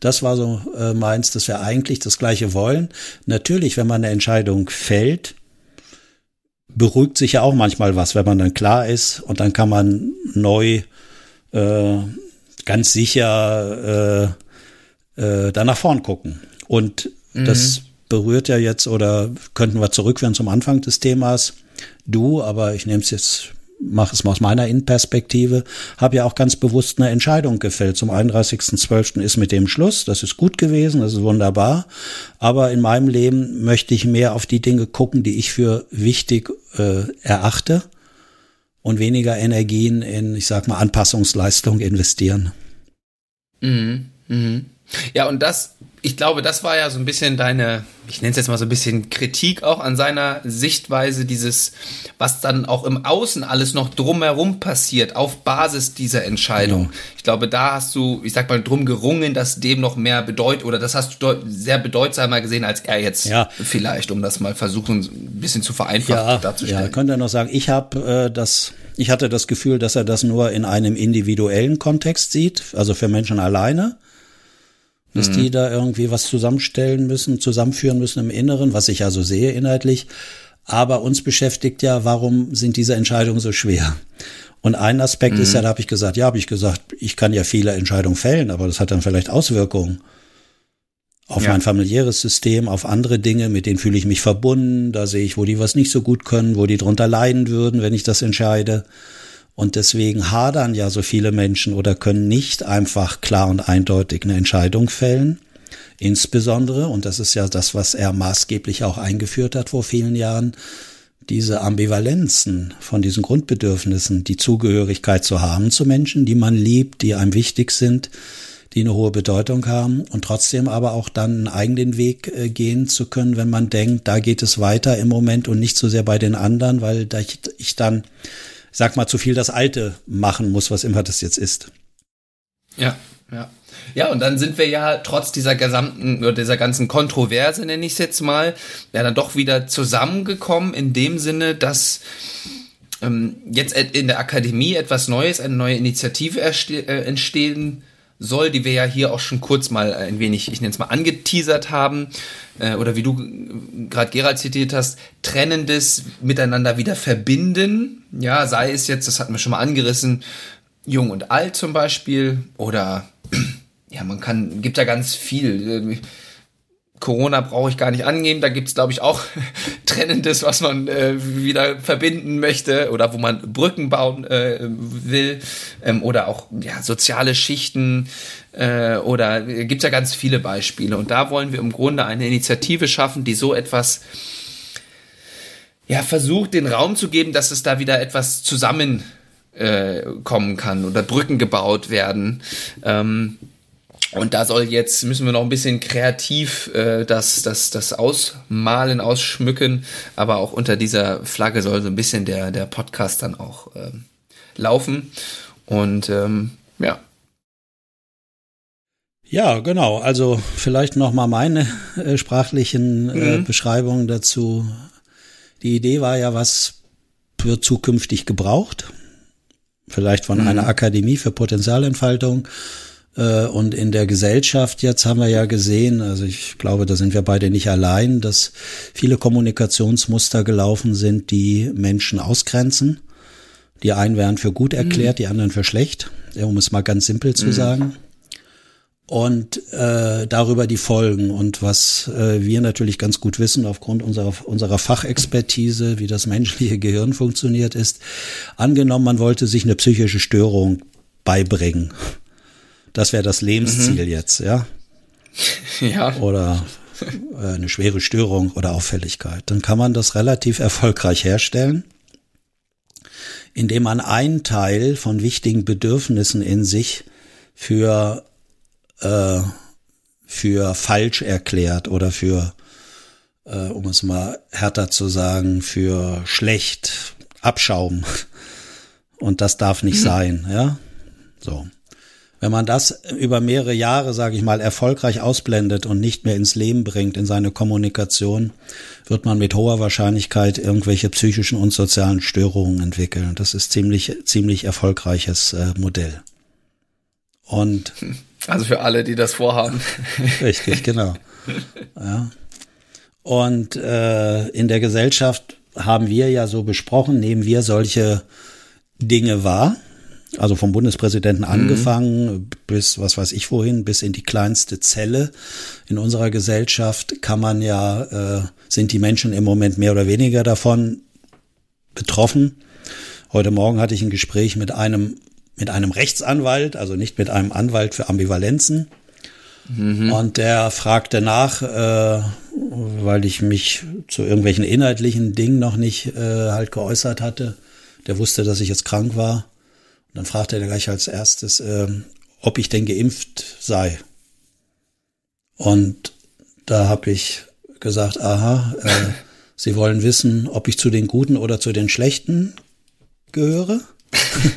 Das war so äh, meins, dass wir eigentlich das Gleiche wollen. Natürlich, wenn man eine Entscheidung fällt, beruhigt sich ja auch manchmal was, wenn man dann klar ist und dann kann man neu äh, ganz sicher äh, äh, da nach vorn gucken. Und mhm. das berührt ja jetzt oder könnten wir zurückführen zum Anfang des Themas. Du, aber ich nehme es jetzt, mache es mal aus meiner Innenperspektive, habe ja auch ganz bewusst eine Entscheidung gefällt. Zum 31.12. ist mit dem Schluss. Das ist gut gewesen, das ist wunderbar. Aber in meinem Leben möchte ich mehr auf die Dinge gucken, die ich für wichtig äh, erachte und weniger Energien in, ich sag mal, Anpassungsleistung investieren. Mhm. Mhm. Ja, und das, ich glaube, das war ja so ein bisschen deine, ich nenne es jetzt mal so ein bisschen Kritik auch an seiner Sichtweise, dieses, was dann auch im Außen alles noch drumherum passiert, auf Basis dieser Entscheidung. Ja. Ich glaube, da hast du, ich sag mal, drum gerungen, dass dem noch mehr bedeutet, oder das hast du sehr bedeutsamer gesehen als er jetzt ja. vielleicht, um das mal versuchen, ein bisschen zu vereinfachen ja, darzustellen. Ja, könnte er noch sagen, ich habe äh, das, ich hatte das Gefühl, dass er das nur in einem individuellen Kontext sieht, also für Menschen alleine dass mhm. die da irgendwie was zusammenstellen müssen, zusammenführen müssen im Inneren, was ich also sehe inhaltlich. Aber uns beschäftigt ja, warum sind diese Entscheidungen so schwer? Und ein Aspekt mhm. ist ja, da habe ich gesagt, ja, habe ich gesagt, ich kann ja viele Entscheidungen fällen, aber das hat dann vielleicht Auswirkungen auf ja. mein familiäres System, auf andere Dinge, mit denen fühle ich mich verbunden, da sehe ich, wo die was nicht so gut können, wo die drunter leiden würden, wenn ich das entscheide. Und deswegen hadern ja so viele Menschen oder können nicht einfach klar und eindeutig eine Entscheidung fällen. Insbesondere, und das ist ja das, was er maßgeblich auch eingeführt hat vor vielen Jahren, diese Ambivalenzen von diesen Grundbedürfnissen, die Zugehörigkeit zu haben zu Menschen, die man liebt, die einem wichtig sind, die eine hohe Bedeutung haben und trotzdem aber auch dann einen eigenen Weg äh, gehen zu können, wenn man denkt, da geht es weiter im Moment und nicht so sehr bei den anderen, weil ich dann, sag mal, zu viel das Alte machen muss, was immer das jetzt ist. Ja, ja. Ja, und dann sind wir ja trotz dieser gesamten oder dieser ganzen Kontroverse, nenne ich es jetzt mal, ja dann doch wieder zusammengekommen in dem Sinne, dass ähm, jetzt in der Akademie etwas Neues, eine neue Initiative äh, entstehen soll, die wir ja hier auch schon kurz mal ein wenig, ich nenne es mal, angeteasert haben, äh, oder wie du gerade Gerald zitiert hast, trennendes miteinander wieder verbinden. Ja, sei es jetzt, das hatten wir schon mal angerissen, jung und alt zum Beispiel, oder (clears throat) ja, man kann, gibt ja ganz viel. Corona brauche ich gar nicht angeben, da gibt's glaube ich, auch (laughs) Trennendes, was man äh, wieder verbinden möchte oder wo man Brücken bauen äh, will ähm, oder auch ja, soziale Schichten äh, oder gibt's ja ganz viele Beispiele. Und da wollen wir im Grunde eine Initiative schaffen, die so etwas ja, versucht, den Raum zu geben, dass es da wieder etwas zusammenkommen äh, kann oder Brücken gebaut werden. Ähm, und da soll jetzt, müssen wir noch ein bisschen kreativ äh, das, das, das ausmalen, ausschmücken, aber auch unter dieser Flagge soll so ein bisschen der, der Podcast dann auch ähm, laufen. Und ähm, ja. Ja, genau. Also vielleicht noch mal meine äh, sprachlichen äh, mhm. Beschreibungen dazu. Die Idee war ja, was wird zukünftig gebraucht? Vielleicht von mhm. einer Akademie für Potenzialentfaltung und in der Gesellschaft jetzt haben wir ja gesehen, also ich glaube, da sind wir beide nicht allein, dass viele Kommunikationsmuster gelaufen sind, die Menschen ausgrenzen. Die einen werden für gut erklärt, mhm. die anderen für schlecht, um es mal ganz simpel zu mhm. sagen. Und äh, darüber die Folgen und was äh, wir natürlich ganz gut wissen aufgrund unserer, unserer Fachexpertise, wie das menschliche (laughs) Gehirn funktioniert, ist, angenommen, man wollte sich eine psychische Störung beibringen das wäre das Lebensziel mhm. jetzt, ja. (laughs) ja. Oder äh, eine schwere Störung oder Auffälligkeit. Dann kann man das relativ erfolgreich herstellen, indem man einen Teil von wichtigen Bedürfnissen in sich für, äh, für falsch erklärt oder für, äh, um es mal härter zu sagen, für schlecht, Abschaum. Und das darf nicht mhm. sein, ja. So. Wenn man das über mehrere Jahre, sage ich mal, erfolgreich ausblendet und nicht mehr ins Leben bringt, in seine Kommunikation, wird man mit hoher Wahrscheinlichkeit irgendwelche psychischen und sozialen Störungen entwickeln. Das ist ziemlich, ziemlich erfolgreiches äh, Modell. Und (laughs) also für alle, die das vorhaben. (laughs) Richtig, genau. Ja. Und äh, in der Gesellschaft haben wir ja so besprochen, nehmen wir solche Dinge wahr also vom Bundespräsidenten mhm. angefangen bis, was weiß ich wohin, bis in die kleinste Zelle in unserer Gesellschaft kann man ja, äh, sind die Menschen im Moment mehr oder weniger davon betroffen. Heute Morgen hatte ich ein Gespräch mit einem, mit einem Rechtsanwalt, also nicht mit einem Anwalt für Ambivalenzen. Mhm. Und der fragte nach, äh, weil ich mich zu irgendwelchen inhaltlichen Dingen noch nicht äh, halt geäußert hatte. Der wusste, dass ich jetzt krank war und dann fragte er gleich als erstes, äh, ob ich denn geimpft sei. Und da habe ich gesagt, aha, äh, (laughs) Sie wollen wissen, ob ich zu den Guten oder zu den Schlechten gehöre. (laughs)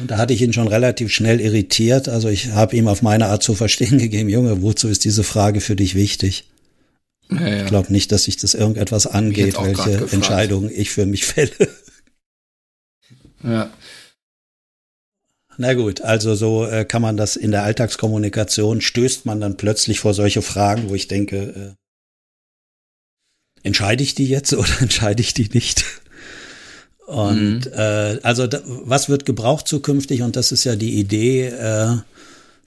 Und da hatte ich ihn schon relativ schnell irritiert. Also ich habe ihm auf meine Art zu verstehen (laughs) gegeben, Junge, wozu ist diese Frage für dich wichtig? Ja, ja. Ich glaube nicht, dass sich das irgendetwas angeht, welche Entscheidungen ich für mich fälle. Ja. Na gut, also so äh, kann man das in der Alltagskommunikation, stößt man dann plötzlich vor solche Fragen, wo ich denke, äh, entscheide ich die jetzt (laughs) oder entscheide ich die nicht? Und mhm. äh, also da, was wird gebraucht zukünftig? Und das ist ja die Idee, äh,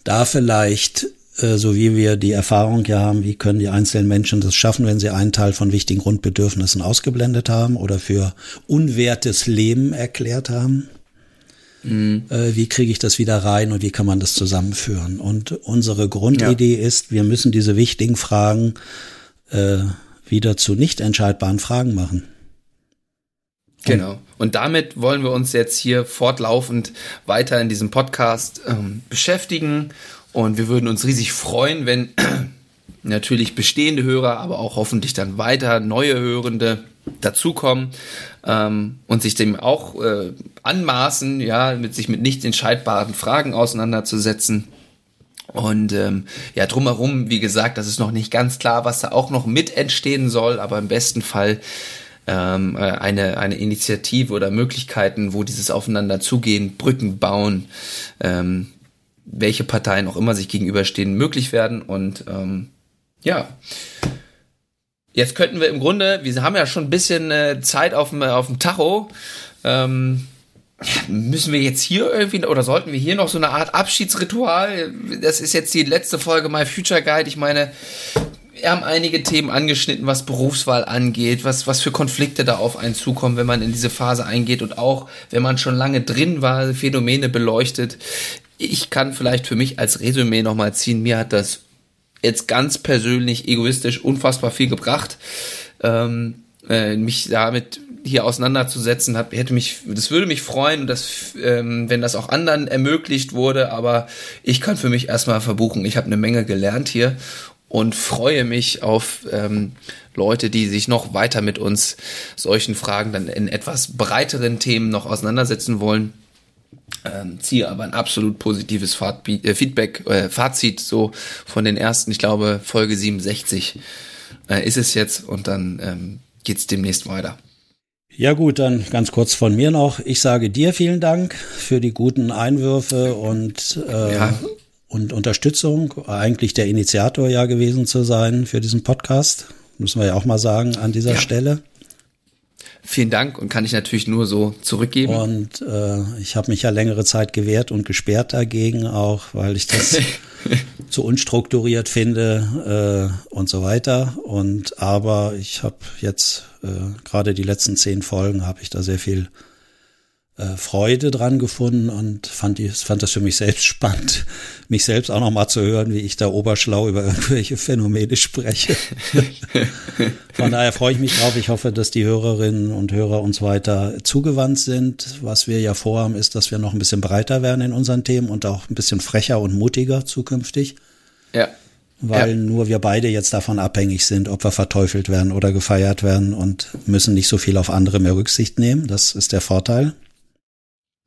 da vielleicht äh, so wie wir die Erfahrung ja haben, wie können die einzelnen Menschen das schaffen, wenn sie einen Teil von wichtigen Grundbedürfnissen ausgeblendet haben oder für unwertes Leben erklärt haben. Mhm. Äh, wie kriege ich das wieder rein und wie kann man das zusammenführen? Und unsere Grundidee ja. ist, wir müssen diese wichtigen Fragen äh, wieder zu nicht entscheidbaren Fragen machen. Genau. Und damit wollen wir uns jetzt hier fortlaufend weiter in diesem Podcast ähm, beschäftigen. Und wir würden uns riesig freuen, wenn (clears throat) natürlich bestehende Hörer, aber auch hoffentlich dann weiter neue Hörende dazukommen ähm, und sich dem auch äh, anmaßen, ja, mit sich mit nicht entscheidbaren Fragen auseinanderzusetzen. Und ähm, ja, drumherum, wie gesagt, das ist noch nicht ganz klar, was da auch noch mit entstehen soll, aber im besten Fall ähm, äh, eine, eine Initiative oder Möglichkeiten, wo dieses Aufeinander zugehen, Brücken bauen, ähm, welche Parteien auch immer sich gegenüberstehen, möglich werden. Und ähm, ja, jetzt könnten wir im Grunde, wir haben ja schon ein bisschen äh, Zeit auf dem, auf dem Tacho. Ähm, müssen wir jetzt hier irgendwie oder sollten wir hier noch so eine Art Abschiedsritual? Das ist jetzt die letzte Folge My Future Guide. Ich meine, wir haben einige Themen angeschnitten, was Berufswahl angeht, was, was für Konflikte da auf einen zukommen, wenn man in diese Phase eingeht und auch, wenn man schon lange drin war, Phänomene beleuchtet. Ich kann vielleicht für mich als Resümee nochmal ziehen, mir hat das jetzt ganz persönlich, egoistisch unfassbar viel gebracht. Ähm, äh, mich damit hier auseinanderzusetzen, hab, hätte mich, das würde mich freuen, dass, ähm, wenn das auch anderen ermöglicht wurde, aber ich kann für mich erstmal verbuchen. Ich habe eine Menge gelernt hier und freue mich auf ähm, Leute, die sich noch weiter mit uns solchen Fragen dann in etwas breiteren Themen noch auseinandersetzen wollen. Ähm, ziehe aber ein absolut positives Fahrt, äh, Feedback, äh, Fazit so von den ersten, ich glaube Folge 67 äh, ist es jetzt und dann ähm, geht's demnächst weiter. Ja gut, dann ganz kurz von mir noch. Ich sage dir vielen Dank für die guten Einwürfe und, äh, ja. und Unterstützung. Eigentlich der Initiator ja gewesen zu sein für diesen Podcast. Müssen wir ja auch mal sagen an dieser ja. Stelle. Vielen Dank und kann ich natürlich nur so zurückgeben. Und äh, ich habe mich ja längere Zeit gewehrt und gesperrt dagegen, auch weil ich das (laughs) zu unstrukturiert finde äh, und so weiter. Und aber ich habe jetzt äh, gerade die letzten zehn Folgen habe ich da sehr viel äh, Freude dran gefunden und fand, die, fand das für mich selbst (laughs) spannend, mich selbst auch noch mal zu hören, wie ich da oberschlau über irgendwelche Phänomene spreche. (laughs) Von daher freue ich mich drauf. Ich hoffe, dass die Hörerinnen und Hörer uns weiter zugewandt sind. Was wir ja vorhaben, ist, dass wir noch ein bisschen breiter werden in unseren Themen und auch ein bisschen frecher und mutiger zukünftig. Ja. Weil ja. nur wir beide jetzt davon abhängig sind, ob wir verteufelt werden oder gefeiert werden und müssen nicht so viel auf andere mehr Rücksicht nehmen. Das ist der Vorteil.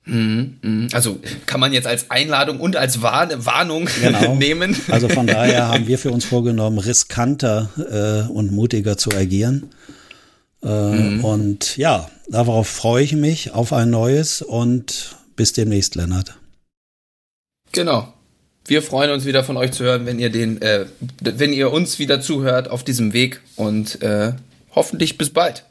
Mhm, mhm. Also kann man jetzt als Einladung und als Warnung (laughs) genau. nehmen. Also von (laughs) daher haben wir für uns vorgenommen, riskanter äh, und mutiger zu agieren. Äh, mhm. Und ja, darauf freue ich mich auf ein neues und bis demnächst, Lennart. Genau. Wir freuen uns wieder von euch zu hören, wenn ihr den, äh, wenn ihr uns wieder zuhört auf diesem Weg und äh, hoffentlich bis bald.